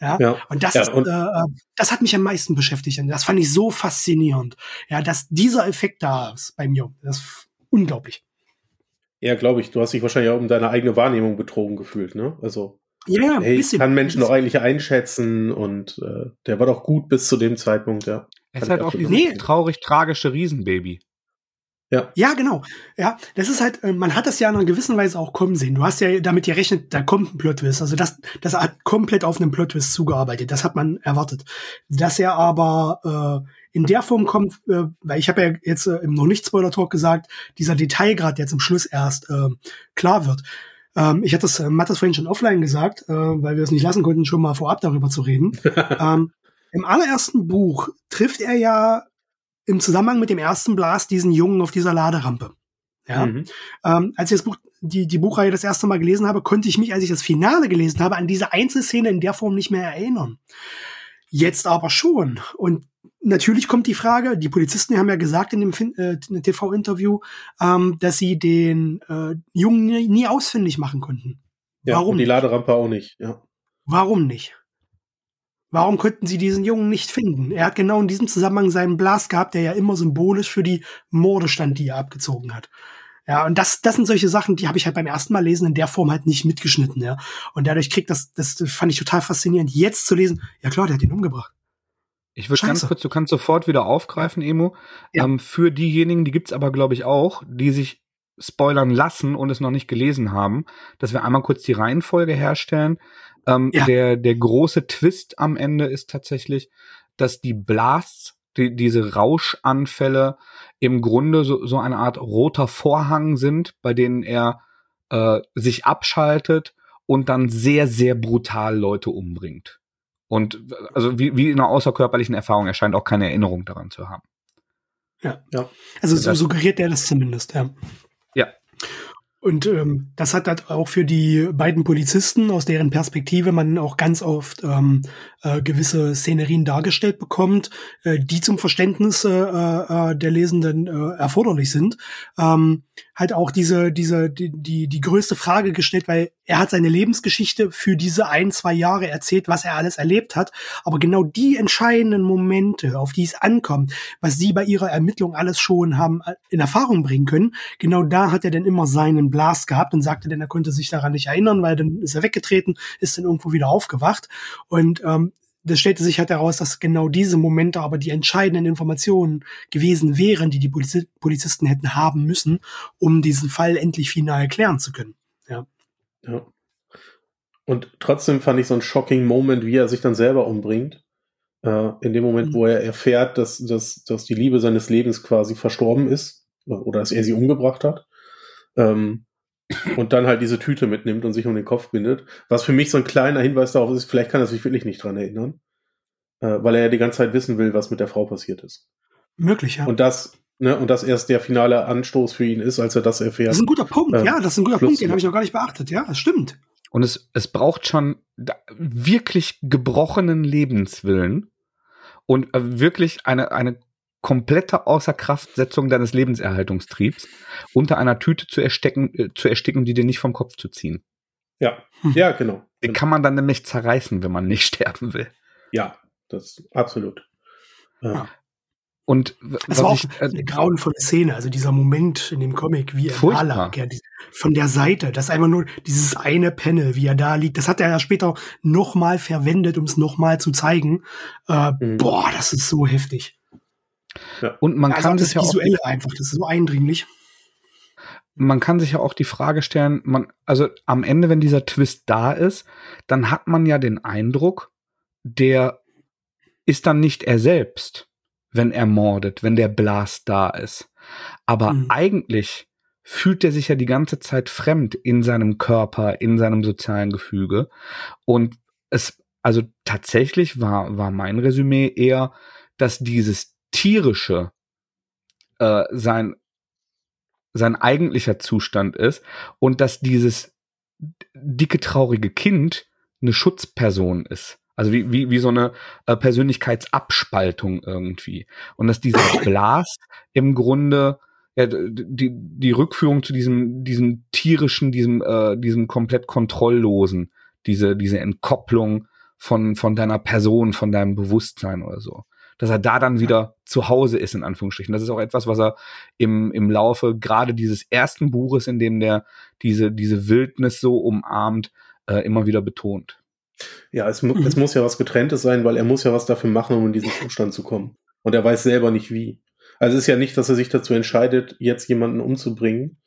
Ja, ja. und das ja, ist, und äh, das hat mich am meisten beschäftigt. Und das fand ich so faszinierend. Ja, dass dieser Effekt da ist bei mir. Das ist unglaublich. Ja, glaube ich. Du hast dich wahrscheinlich auch um deine eigene Wahrnehmung betrogen gefühlt, ne? Also, ja, hey, ich kann Menschen doch eigentlich einschätzen und äh, der war doch gut bis zu dem Zeitpunkt, ja. Es ist halt auch dieses nee. traurig tragische Riesenbaby. Ja. ja, genau. Ja, das ist halt, äh, man hat das ja in einer gewissen Weise auch kommen sehen. Du hast ja damit gerechnet, da kommt ein Plot-Twist. Also das, das hat komplett auf einen Plot-Twist zugearbeitet. Das hat man erwartet. Dass er aber äh, in der Form kommt, äh, weil ich habe ja jetzt äh, im noch nicht Spoiler-Talk gesagt, dieser Detailgrad der zum Schluss erst äh, klar wird. Ähm, ich hatte das äh, Mattes vorhin schon offline gesagt, äh, weil wir es nicht lassen konnten, schon mal vorab darüber zu reden. ähm, Im allerersten Buch trifft er ja im Zusammenhang mit dem ersten Blast diesen Jungen auf dieser Laderampe. Ja. Mhm. Ähm, als ich das Buch, die, die Buchreihe das erste Mal gelesen habe, konnte ich mich, als ich das Finale gelesen habe, an diese Einzelszene in der Form nicht mehr erinnern. Jetzt aber schon. Und natürlich kommt die Frage, die Polizisten haben ja gesagt in dem äh, TV-Interview, ähm, dass sie den äh, Jungen nie, nie ausfindig machen konnten. Ja, Warum? Und die Laderampe auch nicht, ja. Warum nicht? Warum könnten sie diesen Jungen nicht finden? Er hat genau in diesem Zusammenhang seinen Blast gehabt, der ja immer symbolisch für die Morde stand, die er abgezogen hat. Ja, und das, das sind solche Sachen, die habe ich halt beim ersten Mal lesen in der Form halt nicht mitgeschnitten, ja. Und dadurch kriegt das, das fand ich total faszinierend, jetzt zu lesen, ja klar, der hat ihn umgebracht. Ich würde ganz kurz, du kannst sofort wieder aufgreifen, Emo. Ja. Ähm, für diejenigen, die gibt's aber, glaube ich, auch, die sich spoilern lassen und es noch nicht gelesen haben, dass wir einmal kurz die Reihenfolge herstellen. Ähm, ja. der, der große Twist am Ende ist tatsächlich, dass die Blasts, die, diese Rauschanfälle im Grunde so, so eine Art roter Vorhang sind, bei denen er äh, sich abschaltet und dann sehr, sehr brutal Leute umbringt. Und also wie, wie in einer außerkörperlichen Erfahrung, er scheint auch keine Erinnerung daran zu haben. Ja, ja. Also so suggeriert er das zumindest, ja. Ja. Und ähm, das hat halt auch für die beiden Polizisten, aus deren Perspektive man auch ganz oft ähm, äh, gewisse Szenerien dargestellt bekommt, äh, die zum Verständnis äh, äh, der Lesenden äh, erforderlich sind, ähm, halt auch diese, diese, die, die, die größte Frage gestellt, weil er hat seine Lebensgeschichte für diese ein, zwei Jahre erzählt, was er alles erlebt hat. Aber genau die entscheidenden Momente, auf die es ankommt, was sie bei ihrer Ermittlung alles schon haben äh, in Erfahrung bringen können, genau da hat er dann immer seinen Blast gehabt und sagte dann, er konnte sich daran nicht erinnern, weil dann ist er weggetreten, ist dann irgendwo wieder aufgewacht. Und ähm, das stellte sich halt heraus, dass genau diese Momente aber die entscheidenden Informationen gewesen wären, die die Polizisten hätten haben müssen, um diesen Fall endlich final klären zu können. Ja. Ja. Und trotzdem fand ich so ein shocking Moment, wie er sich dann selber umbringt. Äh, in dem Moment, mhm. wo er erfährt, dass, dass, dass die Liebe seines Lebens quasi verstorben ist oder dass er sie umgebracht hat. Ähm, und dann halt diese Tüte mitnimmt und sich um den Kopf bindet. Was für mich so ein kleiner Hinweis darauf ist, vielleicht kann er sich wirklich nicht dran erinnern, äh, weil er ja die ganze Zeit wissen will, was mit der Frau passiert ist. Möglich, ja. Und das, ne, und das erst der finale Anstoß für ihn ist, als er das erfährt. Das ist ein guter Punkt, ähm, ja, das ist ein guter Punkt, den habe ich noch gar nicht beachtet, ja, das stimmt. Und es, es braucht schon wirklich gebrochenen Lebenswillen und äh, wirklich eine, eine komplette Außerkraftsetzung deines Lebenserhaltungstriebs unter einer Tüte zu erstecken, äh, zu ersticken, die dir nicht vom Kopf zu ziehen. Ja, hm. ja, genau. Den kann man dann nämlich zerreißen, wenn man nicht sterben will. Ja, das absolut. Ja. Und das war auch ich, äh, eine grauenvolle Szene, also dieser Moment in dem Comic, wie er da lag, ja, von der Seite, das ist einfach nur dieses eine Panel, wie er da liegt, das hat er ja später nochmal verwendet, um es nochmal zu zeigen. Äh, mhm. Boah, das ist so heftig. Ja. Und man also kann sich ja auch einfach, das ist so eindringlich. Man kann sich ja auch die Frage stellen, man, also am Ende, wenn dieser Twist da ist, dann hat man ja den Eindruck, der ist dann nicht er selbst, wenn er mordet, wenn der Blast da ist. Aber mhm. eigentlich fühlt er sich ja die ganze Zeit fremd in seinem Körper, in seinem sozialen Gefüge. Und es, also tatsächlich war, war mein Resümee eher, dass dieses tierische äh, sein sein eigentlicher Zustand ist und dass dieses dicke traurige Kind eine Schutzperson ist. Also wie, wie, wie so eine äh, Persönlichkeitsabspaltung irgendwie. Und dass dieser Blast im Grunde ja, die, die Rückführung zu diesem, diesem tierischen, diesem, äh, diesem komplett kontrolllosen, diese, diese Entkopplung von, von deiner Person, von deinem Bewusstsein oder so dass er da dann wieder zu Hause ist, in Anführungsstrichen. Das ist auch etwas, was er im, im Laufe gerade dieses ersten Buches, in dem der diese, diese Wildnis so umarmt, äh, immer wieder betont. Ja, es, mu mhm. es muss ja was Getrenntes sein, weil er muss ja was dafür machen, um in diesen Zustand zu kommen. Und er weiß selber nicht wie. Also es ist ja nicht, dass er sich dazu entscheidet, jetzt jemanden umzubringen,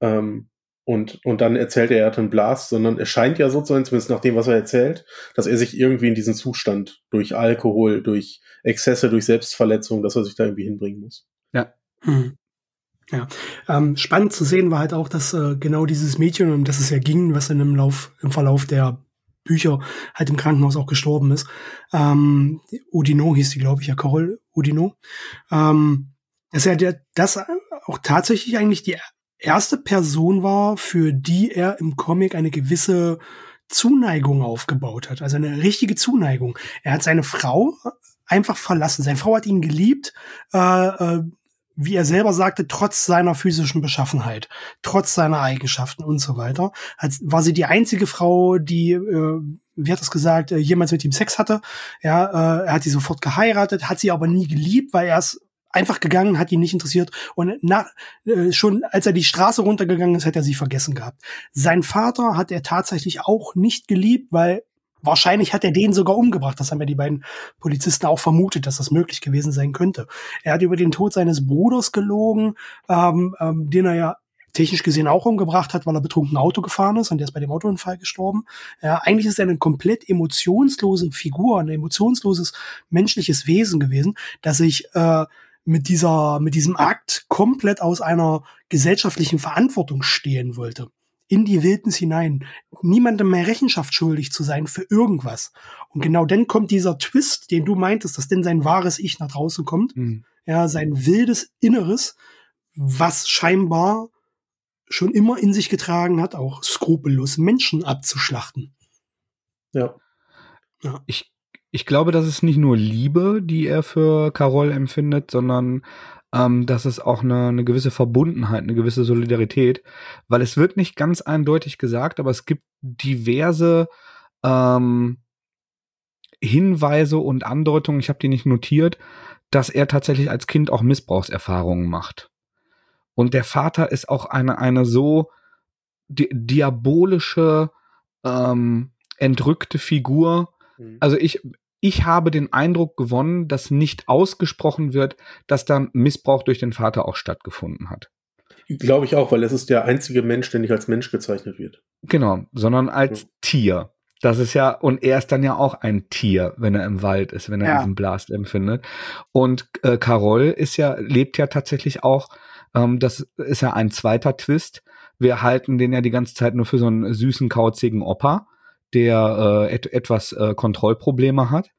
ähm, und, und dann erzählt er, er hat einen Blast, sondern es scheint ja so zu sein, zumindest nach dem, was er erzählt, dass er sich irgendwie in diesen Zustand durch Alkohol, durch Exzesse, durch Selbstverletzung, dass er sich da irgendwie hinbringen muss. Ja. Hm. Ja, ähm, spannend zu sehen war halt auch, dass äh, genau dieses Mädchen, um das es ja ging, was in dem Lauf, im Verlauf der Bücher halt im Krankenhaus auch gestorben ist. Ähm, Udino hieß die, glaube ich, ja, Carol Udino. Ähm, dass er der, das auch tatsächlich eigentlich die erste Person war, für die er im Comic eine gewisse Zuneigung aufgebaut hat. Also eine richtige Zuneigung. Er hat seine Frau einfach verlassen. Seine Frau hat ihn geliebt, äh, äh, wie er selber sagte, trotz seiner physischen Beschaffenheit, trotz seiner Eigenschaften und so weiter. Hat, war sie die einzige Frau, die, äh, wie hat es gesagt, äh, jemals mit ihm Sex hatte. Ja, äh, er hat sie sofort geheiratet, hat sie aber nie geliebt, weil er es einfach gegangen, hat ihn nicht interessiert. Und nach, äh, schon als er die Straße runtergegangen ist, hat er sie vergessen gehabt. Sein Vater hat er tatsächlich auch nicht geliebt, weil wahrscheinlich hat er den sogar umgebracht. Das haben ja die beiden Polizisten auch vermutet, dass das möglich gewesen sein könnte. Er hat über den Tod seines Bruders gelogen, ähm, ähm, den er ja technisch gesehen auch umgebracht hat, weil er betrunken Auto gefahren ist und der ist bei dem Autounfall gestorben. Ja, eigentlich ist er eine komplett emotionslose Figur, ein emotionsloses menschliches Wesen gewesen, das sich äh, mit dieser, mit diesem Akt komplett aus einer gesellschaftlichen Verantwortung stehen wollte. In die Wildnis hinein. Niemandem mehr Rechenschaft schuldig zu sein für irgendwas. Und genau dann kommt dieser Twist, den du meintest, dass denn sein wahres Ich nach draußen kommt. Mhm. Ja, sein wildes Inneres, was scheinbar schon immer in sich getragen hat, auch skrupellos Menschen abzuschlachten. Ja. ja. Ich ich glaube, das ist nicht nur Liebe, die er für Carol empfindet, sondern ähm, das ist auch eine, eine gewisse Verbundenheit, eine gewisse Solidarität, weil es wird nicht ganz eindeutig gesagt, aber es gibt diverse ähm, Hinweise und Andeutungen, ich habe die nicht notiert, dass er tatsächlich als Kind auch Missbrauchserfahrungen macht. Und der Vater ist auch eine, eine so di diabolische, ähm, entrückte Figur. Mhm. Also ich, ich habe den Eindruck gewonnen, dass nicht ausgesprochen wird, dass da Missbrauch durch den Vater auch stattgefunden hat. Glaube ich auch, weil es ist der einzige Mensch, der nicht als Mensch gezeichnet wird. Genau, sondern als ja. Tier. Das ist ja, und er ist dann ja auch ein Tier, wenn er im Wald ist, wenn er ja. diesen Blast empfindet. Und äh, Carol ist ja, lebt ja tatsächlich auch Ähm, das ist ja ein zweiter Twist. Wir halten den ja die ganze Zeit nur für so einen süßen, kauzigen Opa, der äh, et etwas äh, Kontrollprobleme hat.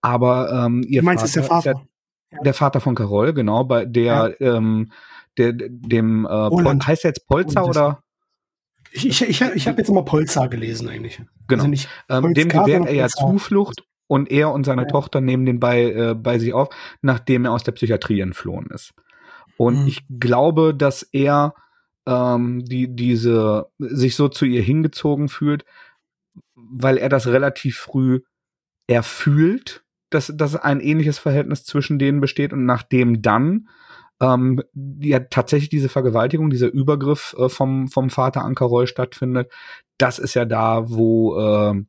Aber ähm, ihr du meinst, Vater, ist der Vater? Ist der, der, Vater von Carol, genau, bei der, ja. ähm, der dem äh, Pol heißt er jetzt Polzer oder? Ich, ich, ich, ich habe jetzt immer Polzer gelesen eigentlich. Genau. Also ähm, dem gewährt er ja Zuflucht und er und seine ja. Tochter nehmen den bei, äh, bei sich auf, nachdem er aus der Psychiatrie entflohen ist. Und mhm. ich glaube, dass er ähm, die diese sich so zu ihr hingezogen fühlt, weil er das relativ früh erfühlt, dass, dass ein ähnliches Verhältnis zwischen denen besteht und nachdem dann ähm, ja tatsächlich diese Vergewaltigung, dieser Übergriff äh, vom, vom Vater Ankerroll stattfindet, das ist ja da, wo, äh,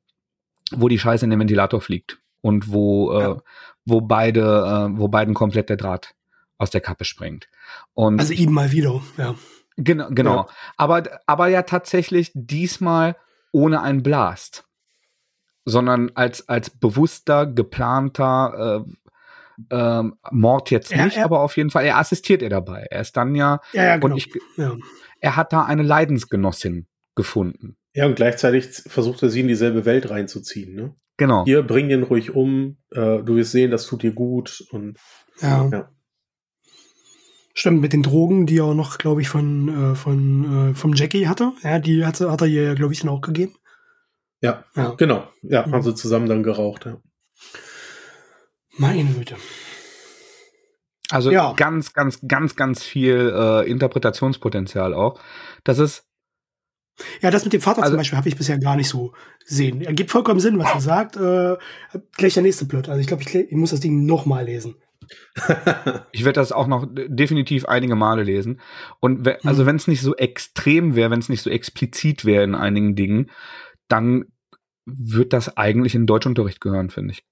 wo die Scheiße in den Ventilator fliegt und wo, äh, ja. äh, wo beide, äh, wo beiden komplett der Draht aus der Kappe springt. Und also ihm mal wieder, ja. Genau, genau. Ja. Aber, aber ja tatsächlich diesmal ohne einen Blast, sondern als, als bewusster, geplanter äh, äh, Mord jetzt nicht, er, er, aber auf jeden Fall, er assistiert ihr dabei. Er ist dann ja, ja, ja genau. und ich, ja. er hat da eine Leidensgenossin gefunden. Ja, und gleichzeitig versucht er sie in dieselbe Welt reinzuziehen, ne? Genau. Hier, bring den ruhig um, äh, du wirst sehen, das tut dir gut und ja. ja. Stimmt, mit den Drogen, die er auch noch, glaube ich, von, äh, von äh, vom Jackie hatte. Ja, die hat, hat er ihr, glaube ich, dann auch gegeben. Ja, ja. genau. Ja, mhm. haben sie zusammen dann geraucht, ja. Meine Güte. Also ja. ganz, ganz, ganz, ganz viel äh, Interpretationspotenzial auch. Das ist. Ja, das mit dem Vater also, zum Beispiel habe ich bisher gar nicht so gesehen. Er gibt vollkommen Sinn, was er sagt. Äh, gleich der nächste Plot. Also ich glaube, ich, ich muss das Ding nochmal lesen. ich werde das auch noch definitiv einige Male lesen. Und also mhm. wenn es nicht so extrem wäre, wenn es nicht so explizit wäre in einigen Dingen, dann wird das eigentlich in Deutschunterricht gehören, finde ich.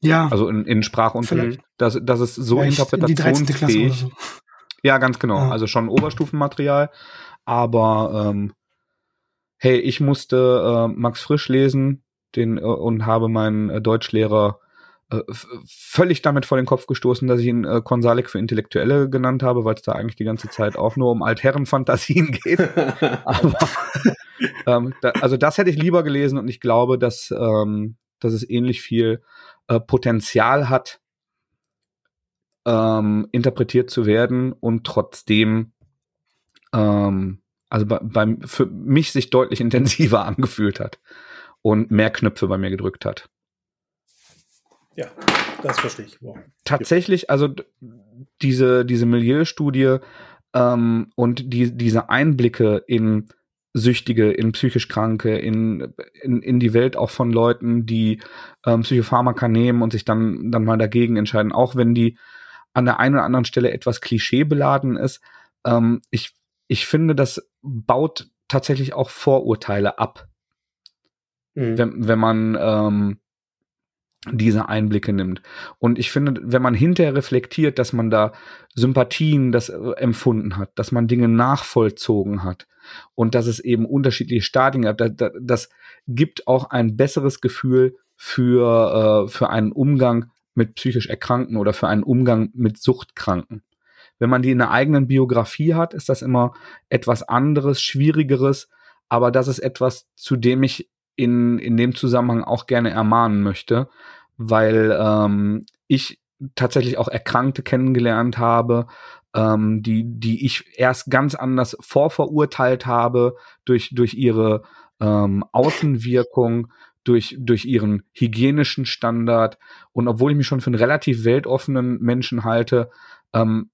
Ja. Also in, in Sprachunterricht. Das, das ist so interpretationsfähig. So. Ja, ganz genau. Ja. Also schon Oberstufenmaterial. Aber ähm, hey, ich musste äh, Max Frisch lesen den, äh, und habe meinen äh, Deutschlehrer völlig damit vor den Kopf gestoßen, dass ich ihn äh, Konsalik für Intellektuelle genannt habe, weil es da eigentlich die ganze Zeit auch nur um Altherrenfantasien geht. Aber ähm, da, also das hätte ich lieber gelesen und ich glaube, dass, ähm, dass es ähnlich viel äh, Potenzial hat, ähm, interpretiert zu werden und trotzdem ähm, also bei, beim, für mich sich deutlich intensiver angefühlt hat und mehr Knöpfe bei mir gedrückt hat. Ja, das verstehe ich. Wow. Tatsächlich, also diese, diese Milieustudie ähm, und die, diese Einblicke in Süchtige, in psychisch Kranke, in, in, in die Welt auch von Leuten, die ähm, Psychopharmaka nehmen und sich dann, dann mal dagegen entscheiden, auch wenn die an der einen oder anderen Stelle etwas klischeebeladen ist. Ähm, ich, ich finde, das baut tatsächlich auch Vorurteile ab. Mhm. Wenn, wenn man ähm, diese Einblicke nimmt. Und ich finde, wenn man hinterher reflektiert, dass man da Sympathien das äh, empfunden hat, dass man Dinge nachvollzogen hat und dass es eben unterschiedliche Stadien gab, das, das gibt auch ein besseres Gefühl für, äh, für einen Umgang mit psychisch Erkrankten oder für einen Umgang mit Suchtkranken. Wenn man die in der eigenen Biografie hat, ist das immer etwas anderes, schwierigeres, aber das ist etwas, zu dem ich in, in dem Zusammenhang auch gerne ermahnen möchte, weil ähm, ich tatsächlich auch Erkrankte kennengelernt habe, ähm, die, die ich erst ganz anders vorverurteilt habe durch, durch ihre ähm, Außenwirkung, durch, durch ihren hygienischen Standard. Und obwohl ich mich schon für einen relativ weltoffenen Menschen halte, ähm,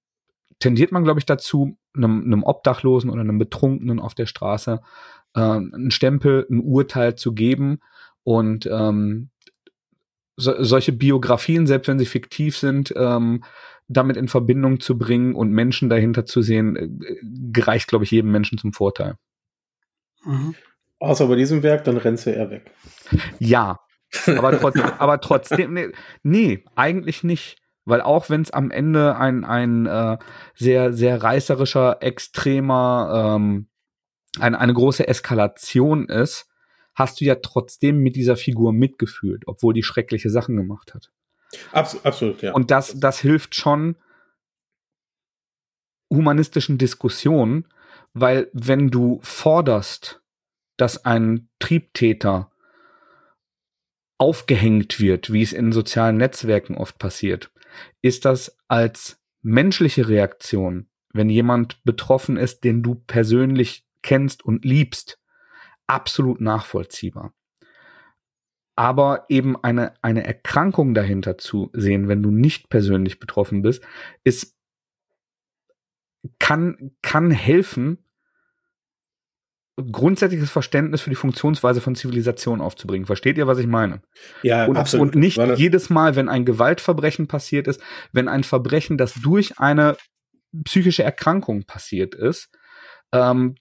tendiert man, glaube ich, dazu, einem, einem Obdachlosen oder einem Betrunkenen auf der Straße äh, einen Stempel, ein Urteil zu geben. Und ähm, so, solche Biografien, selbst wenn sie fiktiv sind, ähm, damit in Verbindung zu bringen und Menschen dahinter zu sehen, äh, gereicht, glaube ich, jedem Menschen zum Vorteil. Mhm. Außer bei diesem Werk, dann rennst du eher weg. Ja, aber, trotz, aber trotzdem, nee, nee, eigentlich nicht. Weil auch wenn es am Ende ein, ein äh, sehr, sehr reißerischer, extremer ähm, eine, eine große Eskalation ist, hast du ja trotzdem mit dieser Figur mitgefühlt, obwohl die schreckliche Sachen gemacht hat. Absolut, absolut ja. Und das, das hilft schon, humanistischen Diskussion, weil wenn du forderst, dass ein Triebtäter aufgehängt wird, wie es in sozialen Netzwerken oft passiert, ist das als menschliche Reaktion, wenn jemand betroffen ist, den du persönlich kennst und liebst, absolut nachvollziehbar. Aber eben eine, eine Erkrankung dahinter zu sehen, wenn du nicht persönlich betroffen bist, ist, kann, kann helfen, grundsätzliches Verständnis für die Funktionsweise von Zivilisation aufzubringen. Versteht ihr, was ich meine? Ja, und, absolut. Und nicht jedes Mal, wenn ein Gewaltverbrechen passiert ist, wenn ein Verbrechen, das durch eine psychische Erkrankung passiert ist, ähm,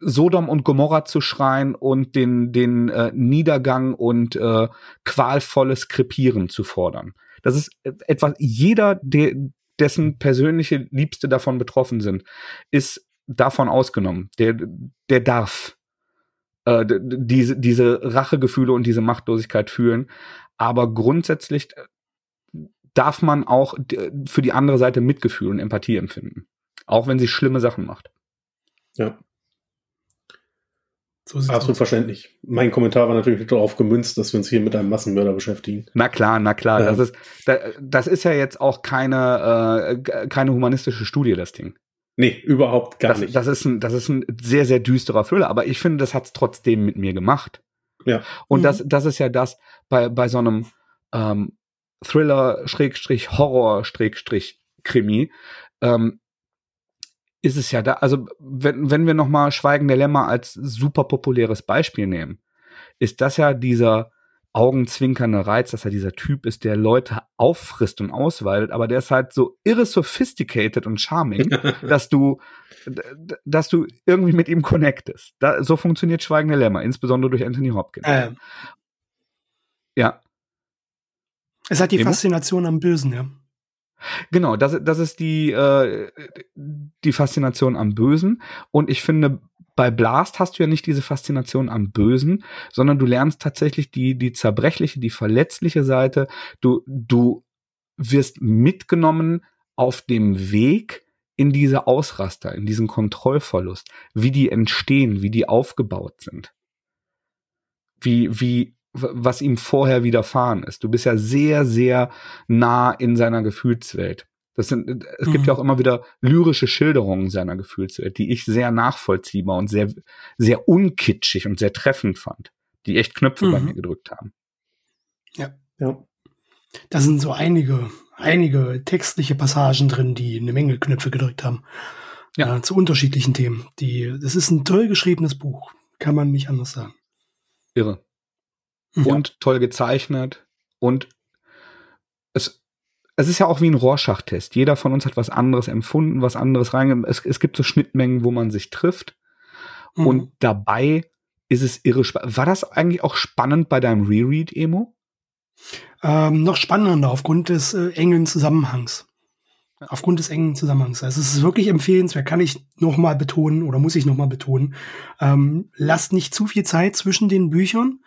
Sodom und Gomorra zu schreien und den, den äh, Niedergang und äh, qualvolles Krepieren zu fordern. Das ist etwas, jeder, der, dessen persönliche Liebste davon betroffen sind, ist davon ausgenommen. Der, der darf äh, diese, diese Rachegefühle und diese Machtlosigkeit fühlen. Aber grundsätzlich äh, darf man auch für die andere Seite Mitgefühl und Empathie empfinden. Auch wenn sie schlimme Sachen macht. Ja. So Absolut verständlich. Mein Kommentar war natürlich darauf gemünzt, dass wir uns hier mit einem Massenmörder beschäftigen. Na klar, na klar. Ja. Das, ist, das ist ja jetzt auch keine, äh, keine humanistische Studie, das Ding. Nee, überhaupt gar das, nicht. Das ist, ein, das ist ein sehr, sehr düsterer Thriller, aber ich finde, das hat es trotzdem mit mir gemacht. Ja. Und mhm. das, das ist ja das bei, bei so einem ähm, Thriller, Schrägstrich, Horror, Schrägstrich, Krimi, ähm, ist es ja da, also wenn, wenn wir nochmal Schweigen der Lämmer als super populäres Beispiel nehmen, ist das ja dieser augenzwinkernde Reiz, dass er dieser Typ ist, der Leute auffrisst und ausweidet, aber der ist halt so irre sophisticated und charming, dass du, dass du irgendwie mit ihm connectest. Da, so funktioniert Schweigen der Lämmer, insbesondere durch Anthony Hopkins. Ähm. Ja. Es hat die Emo? Faszination am Bösen, ja. Genau, das, das ist die, äh, die Faszination am Bösen. Und ich finde, bei Blast hast du ja nicht diese Faszination am Bösen, sondern du lernst tatsächlich die, die zerbrechliche, die verletzliche Seite. Du, du wirst mitgenommen auf dem Weg in diese Ausraster, in diesen Kontrollverlust, wie die entstehen, wie die aufgebaut sind. Wie, wie was ihm vorher widerfahren ist. Du bist ja sehr, sehr nah in seiner Gefühlswelt. Das sind, es mhm. gibt ja auch immer wieder lyrische Schilderungen seiner Gefühlswelt, die ich sehr nachvollziehbar und sehr, sehr unkitschig und sehr treffend fand, die echt Knöpfe mhm. bei mir gedrückt haben. Ja, ja. Da sind so einige, einige textliche Passagen drin, die eine Menge Knöpfe gedrückt haben. Ja. Äh, zu unterschiedlichen Themen. Die, das ist ein toll geschriebenes Buch. Kann man nicht anders sagen. Irre ja. und toll gezeichnet und es, es ist ja auch wie ein Rorschach-Test. Jeder von uns hat was anderes empfunden, was anderes rein. Es, es gibt so Schnittmengen, wo man sich trifft. Mhm. Und dabei ist es irre spannend. War das eigentlich auch spannend bei deinem Reread, Emo? Ähm, noch spannender aufgrund des äh, engen Zusammenhangs. Aufgrund des engen Zusammenhangs. Also es ist wirklich empfehlenswert, kann ich noch mal betonen oder muss ich noch mal betonen. Ähm, lasst nicht zu viel Zeit zwischen den Büchern.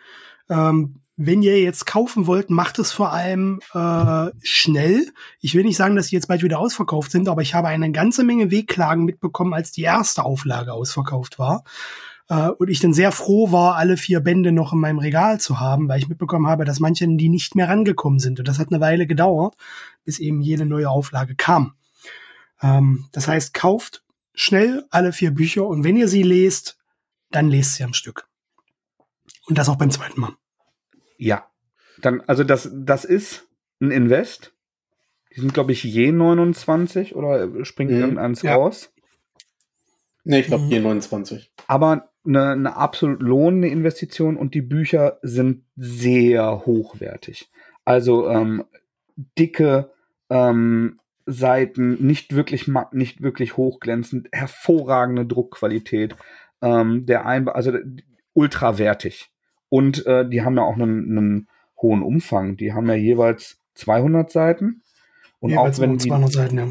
Ähm, wenn ihr jetzt kaufen wollt, macht es vor allem äh, schnell. Ich will nicht sagen, dass die jetzt bald wieder ausverkauft sind, aber ich habe eine ganze Menge Wegklagen mitbekommen, als die erste Auflage ausverkauft war. Äh, und ich dann sehr froh war, alle vier Bände noch in meinem Regal zu haben, weil ich mitbekommen habe, dass manche die nicht mehr rangekommen sind. Und das hat eine Weile gedauert, bis eben jede neue Auflage kam. Ähm, das heißt, kauft schnell alle vier Bücher und wenn ihr sie lest, dann lest sie am Stück. Und das auch beim zweiten Mal. Ja. Dann, also das, das ist ein Invest. Die sind, glaube ich, je 29 oder springt mhm. irgendeins ja. raus. Nee, ich glaube mhm. je 29. Aber eine, eine absolut lohnende Investition und die Bücher sind sehr hochwertig. Also ähm, dicke ähm, Seiten, nicht wirklich matt, nicht wirklich hochglänzend, hervorragende Druckqualität. Ähm, der Einbau, also ultrawertig. Und äh, die haben ja auch einen, einen hohen Umfang. Die haben ja jeweils 200 Seiten. Und jeweils auch wenn 200 die, Seiten, ja.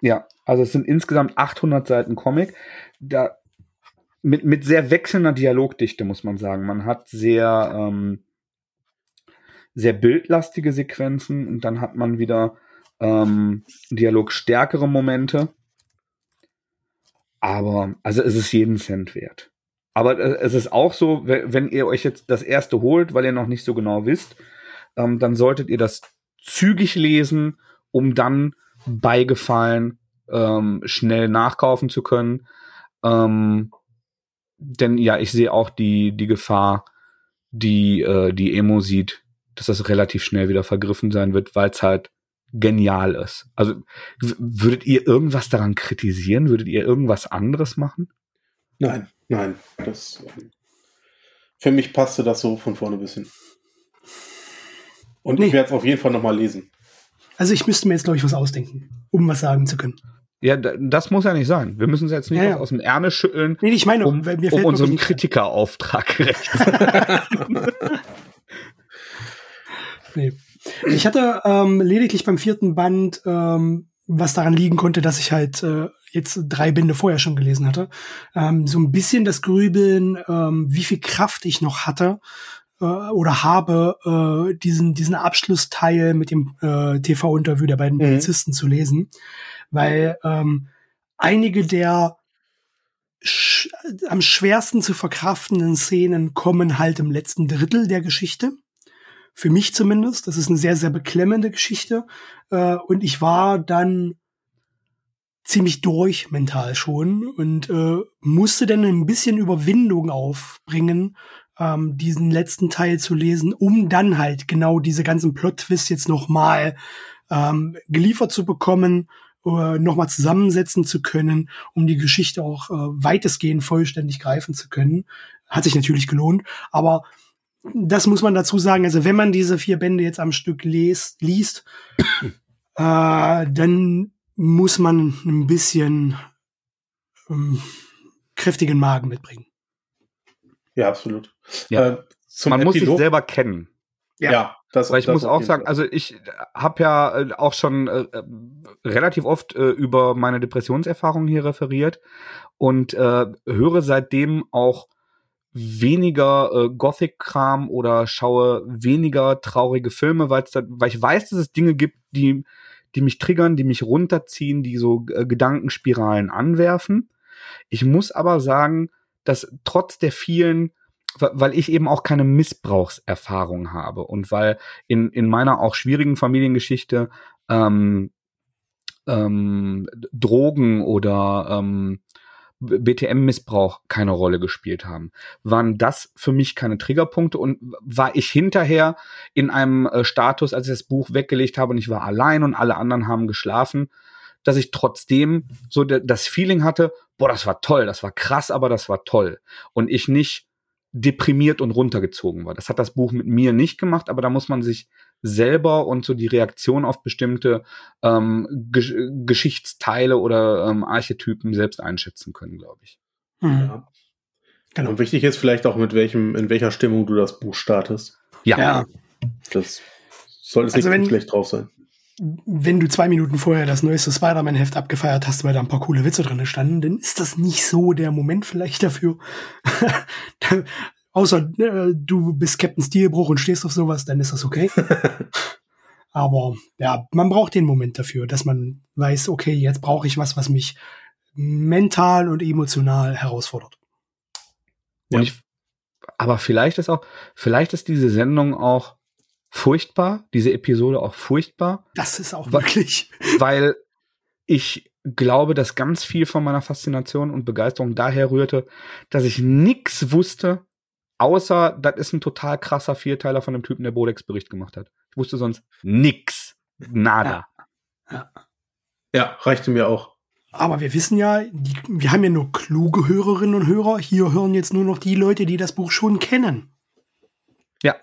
Ja, also es sind insgesamt 800 Seiten Comic. Da mit, mit sehr wechselnder Dialogdichte, muss man sagen. Man hat sehr, ähm, sehr bildlastige Sequenzen und dann hat man wieder ähm, dialogstärkere Momente. Aber, also es ist jeden Cent wert. Aber äh, es ist auch so, wenn ihr euch jetzt das erste holt, weil ihr noch nicht so genau wisst, ähm, dann solltet ihr das zügig lesen, um dann bei Gefallen ähm, schnell nachkaufen zu können. Ähm, denn ja, ich sehe auch die, die Gefahr, die äh, die Emo sieht, dass das relativ schnell wieder vergriffen sein wird, weil es halt genial ist. Also würdet ihr irgendwas daran kritisieren? Würdet ihr irgendwas anderes machen? Nein. Nein, das ähm, für mich passte das so von vorne bis hin. Und nee. ich werde es auf jeden Fall nochmal lesen. Also ich müsste mir jetzt, glaube ich, was ausdenken, um was sagen zu können. Ja, das muss ja nicht sein. Wir müssen es jetzt nicht ja, ja. aus dem Ärmel schütteln, nee, ich meine, um, mir um unserem Kritikerauftrag gerecht zu werden. nee. Ich hatte ähm, lediglich beim vierten Band ähm, was daran liegen konnte, dass ich halt äh, jetzt drei Bände vorher schon gelesen hatte, ähm, so ein bisschen das Grübeln, ähm, wie viel Kraft ich noch hatte äh, oder habe, äh, diesen, diesen Abschlussteil mit dem äh, TV-Interview der beiden mhm. Polizisten zu lesen, weil ähm, einige der sch am schwersten zu verkraftenden Szenen kommen halt im letzten Drittel der Geschichte. Für mich zumindest. Das ist eine sehr, sehr beklemmende Geschichte. Äh, und ich war dann ziemlich durch mental schon und äh, musste dann ein bisschen Überwindung aufbringen, ähm, diesen letzten Teil zu lesen, um dann halt genau diese ganzen Plot-Twists jetzt noch mal ähm, geliefert zu bekommen, äh, noch mal zusammensetzen zu können, um die Geschichte auch äh, weitestgehend vollständig greifen zu können. Hat sich natürlich gelohnt, aber das muss man dazu sagen. Also wenn man diese vier Bände jetzt am Stück les, liest, äh, dann muss man ein bisschen ähm, kräftigen Magen mitbringen. Ja, absolut. Ja. Äh, man Epilog muss sich selber kennen. Ja, ja das, Weil ich das muss auch sagen, also ich habe ja äh, auch schon äh, äh, relativ oft äh, über meine Depressionserfahrungen hier referiert und äh, höre seitdem auch weniger äh, Gothic-Kram oder schaue weniger traurige Filme, weil weil ich weiß, dass es Dinge gibt, die, die mich triggern, die mich runterziehen, die so äh, Gedankenspiralen anwerfen. Ich muss aber sagen, dass trotz der vielen weil ich eben auch keine Missbrauchserfahrung habe und weil in, in meiner auch schwierigen Familiengeschichte ähm, ähm, Drogen oder ähm, BTM-Missbrauch keine Rolle gespielt haben. Waren das für mich keine Triggerpunkte und war ich hinterher in einem äh, Status, als ich das Buch weggelegt habe und ich war allein und alle anderen haben geschlafen, dass ich trotzdem so das Feeling hatte, boah, das war toll, das war krass, aber das war toll. Und ich nicht deprimiert und runtergezogen war. Das hat das Buch mit mir nicht gemacht, aber da muss man sich selber und so die Reaktion auf bestimmte ähm, Gesch Geschichtsteile oder ähm, Archetypen selbst einschätzen können, glaube ich. Mhm. Ja. Genau. Und wichtig ist vielleicht auch, mit welchem, in welcher Stimmung du das Buch startest. Ja. ja. Das soll es also nicht wenn, schlecht drauf sein. Wenn du zwei Minuten vorher das neueste Spider-Man-Heft abgefeiert hast, weil da ein paar coole Witze drin standen, dann ist das nicht so der Moment vielleicht dafür. Außer äh, du bist Captain Steelbruch und stehst auf sowas, dann ist das okay. Aber ja, man braucht den Moment dafür, dass man weiß, okay, jetzt brauche ich was, was mich mental und emotional herausfordert. Ja. Ich, aber vielleicht ist auch, vielleicht ist diese Sendung auch furchtbar, diese Episode auch furchtbar. Das ist auch wirklich. Weil ich glaube, dass ganz viel von meiner Faszination und Begeisterung daher rührte, dass ich nix wusste Außer, das ist ein total krasser Vierteiler von dem Typen, der Bodex-Bericht gemacht hat. Ich wusste sonst nix. Nada. Ja, ja. ja reichte mir auch. Aber wir wissen ja, die, wir haben ja nur kluge Hörerinnen und Hörer. Hier hören jetzt nur noch die Leute, die das Buch schon kennen. Ja.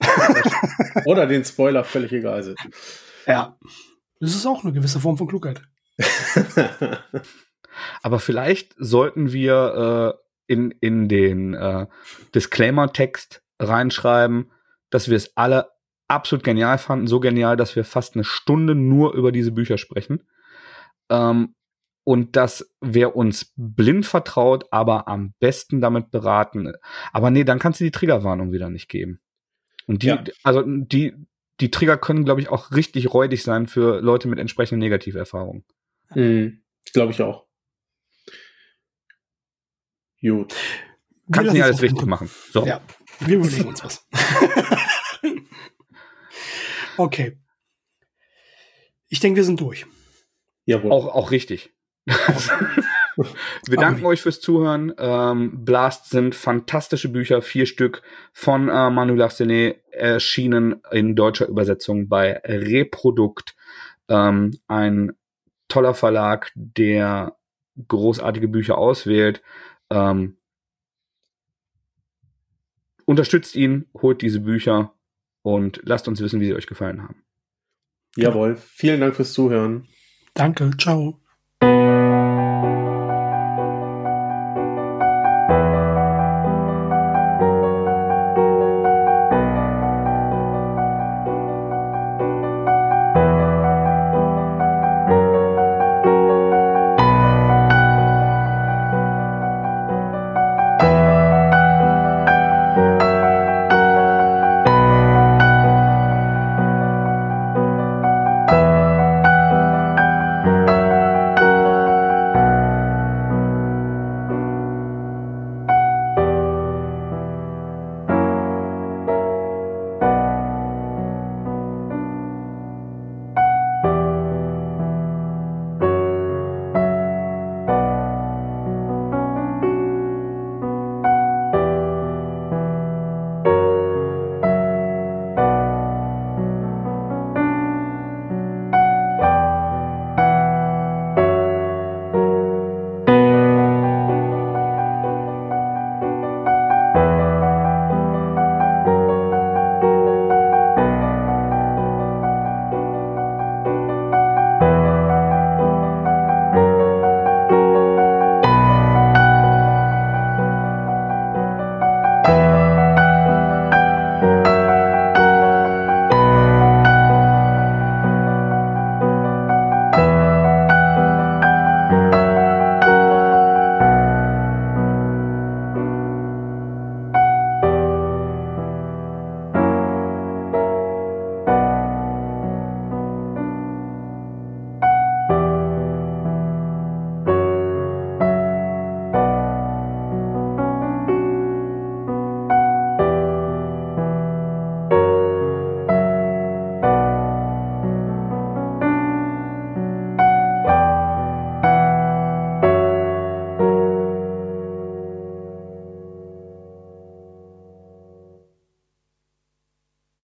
Oder den Spoiler völlig egal sind. Ja. Das ist auch eine gewisse Form von Klugheit. Aber vielleicht sollten wir äh, in, in den äh, Disclaimer-Text reinschreiben, dass wir es alle absolut genial fanden. So genial, dass wir fast eine Stunde nur über diese Bücher sprechen. Ähm, und dass wer uns blind vertraut, aber am besten damit beraten. Aber nee, dann kannst du die Triggerwarnung wieder nicht geben. Und die, ja. also die, die Trigger können, glaube ich, auch richtig räudig sein für Leute mit entsprechenden Negativerfahrungen. Mhm, glaube ich auch. Gut. Kannst nicht alles richtig machen. So. Ja, wir überlegen uns was. okay. Ich denke, wir sind durch. Jawohl. Auch, auch richtig. wir danken euch fürs Zuhören. Ähm, Blast sind fantastische Bücher, vier Stück von äh, Manu Larsenet, erschienen in deutscher Übersetzung bei Reprodukt. Ähm, ein toller Verlag, der großartige Bücher auswählt. Ähm, unterstützt ihn, holt diese Bücher und lasst uns wissen, wie sie euch gefallen haben. Jawohl, vielen Dank fürs Zuhören. Danke, ciao.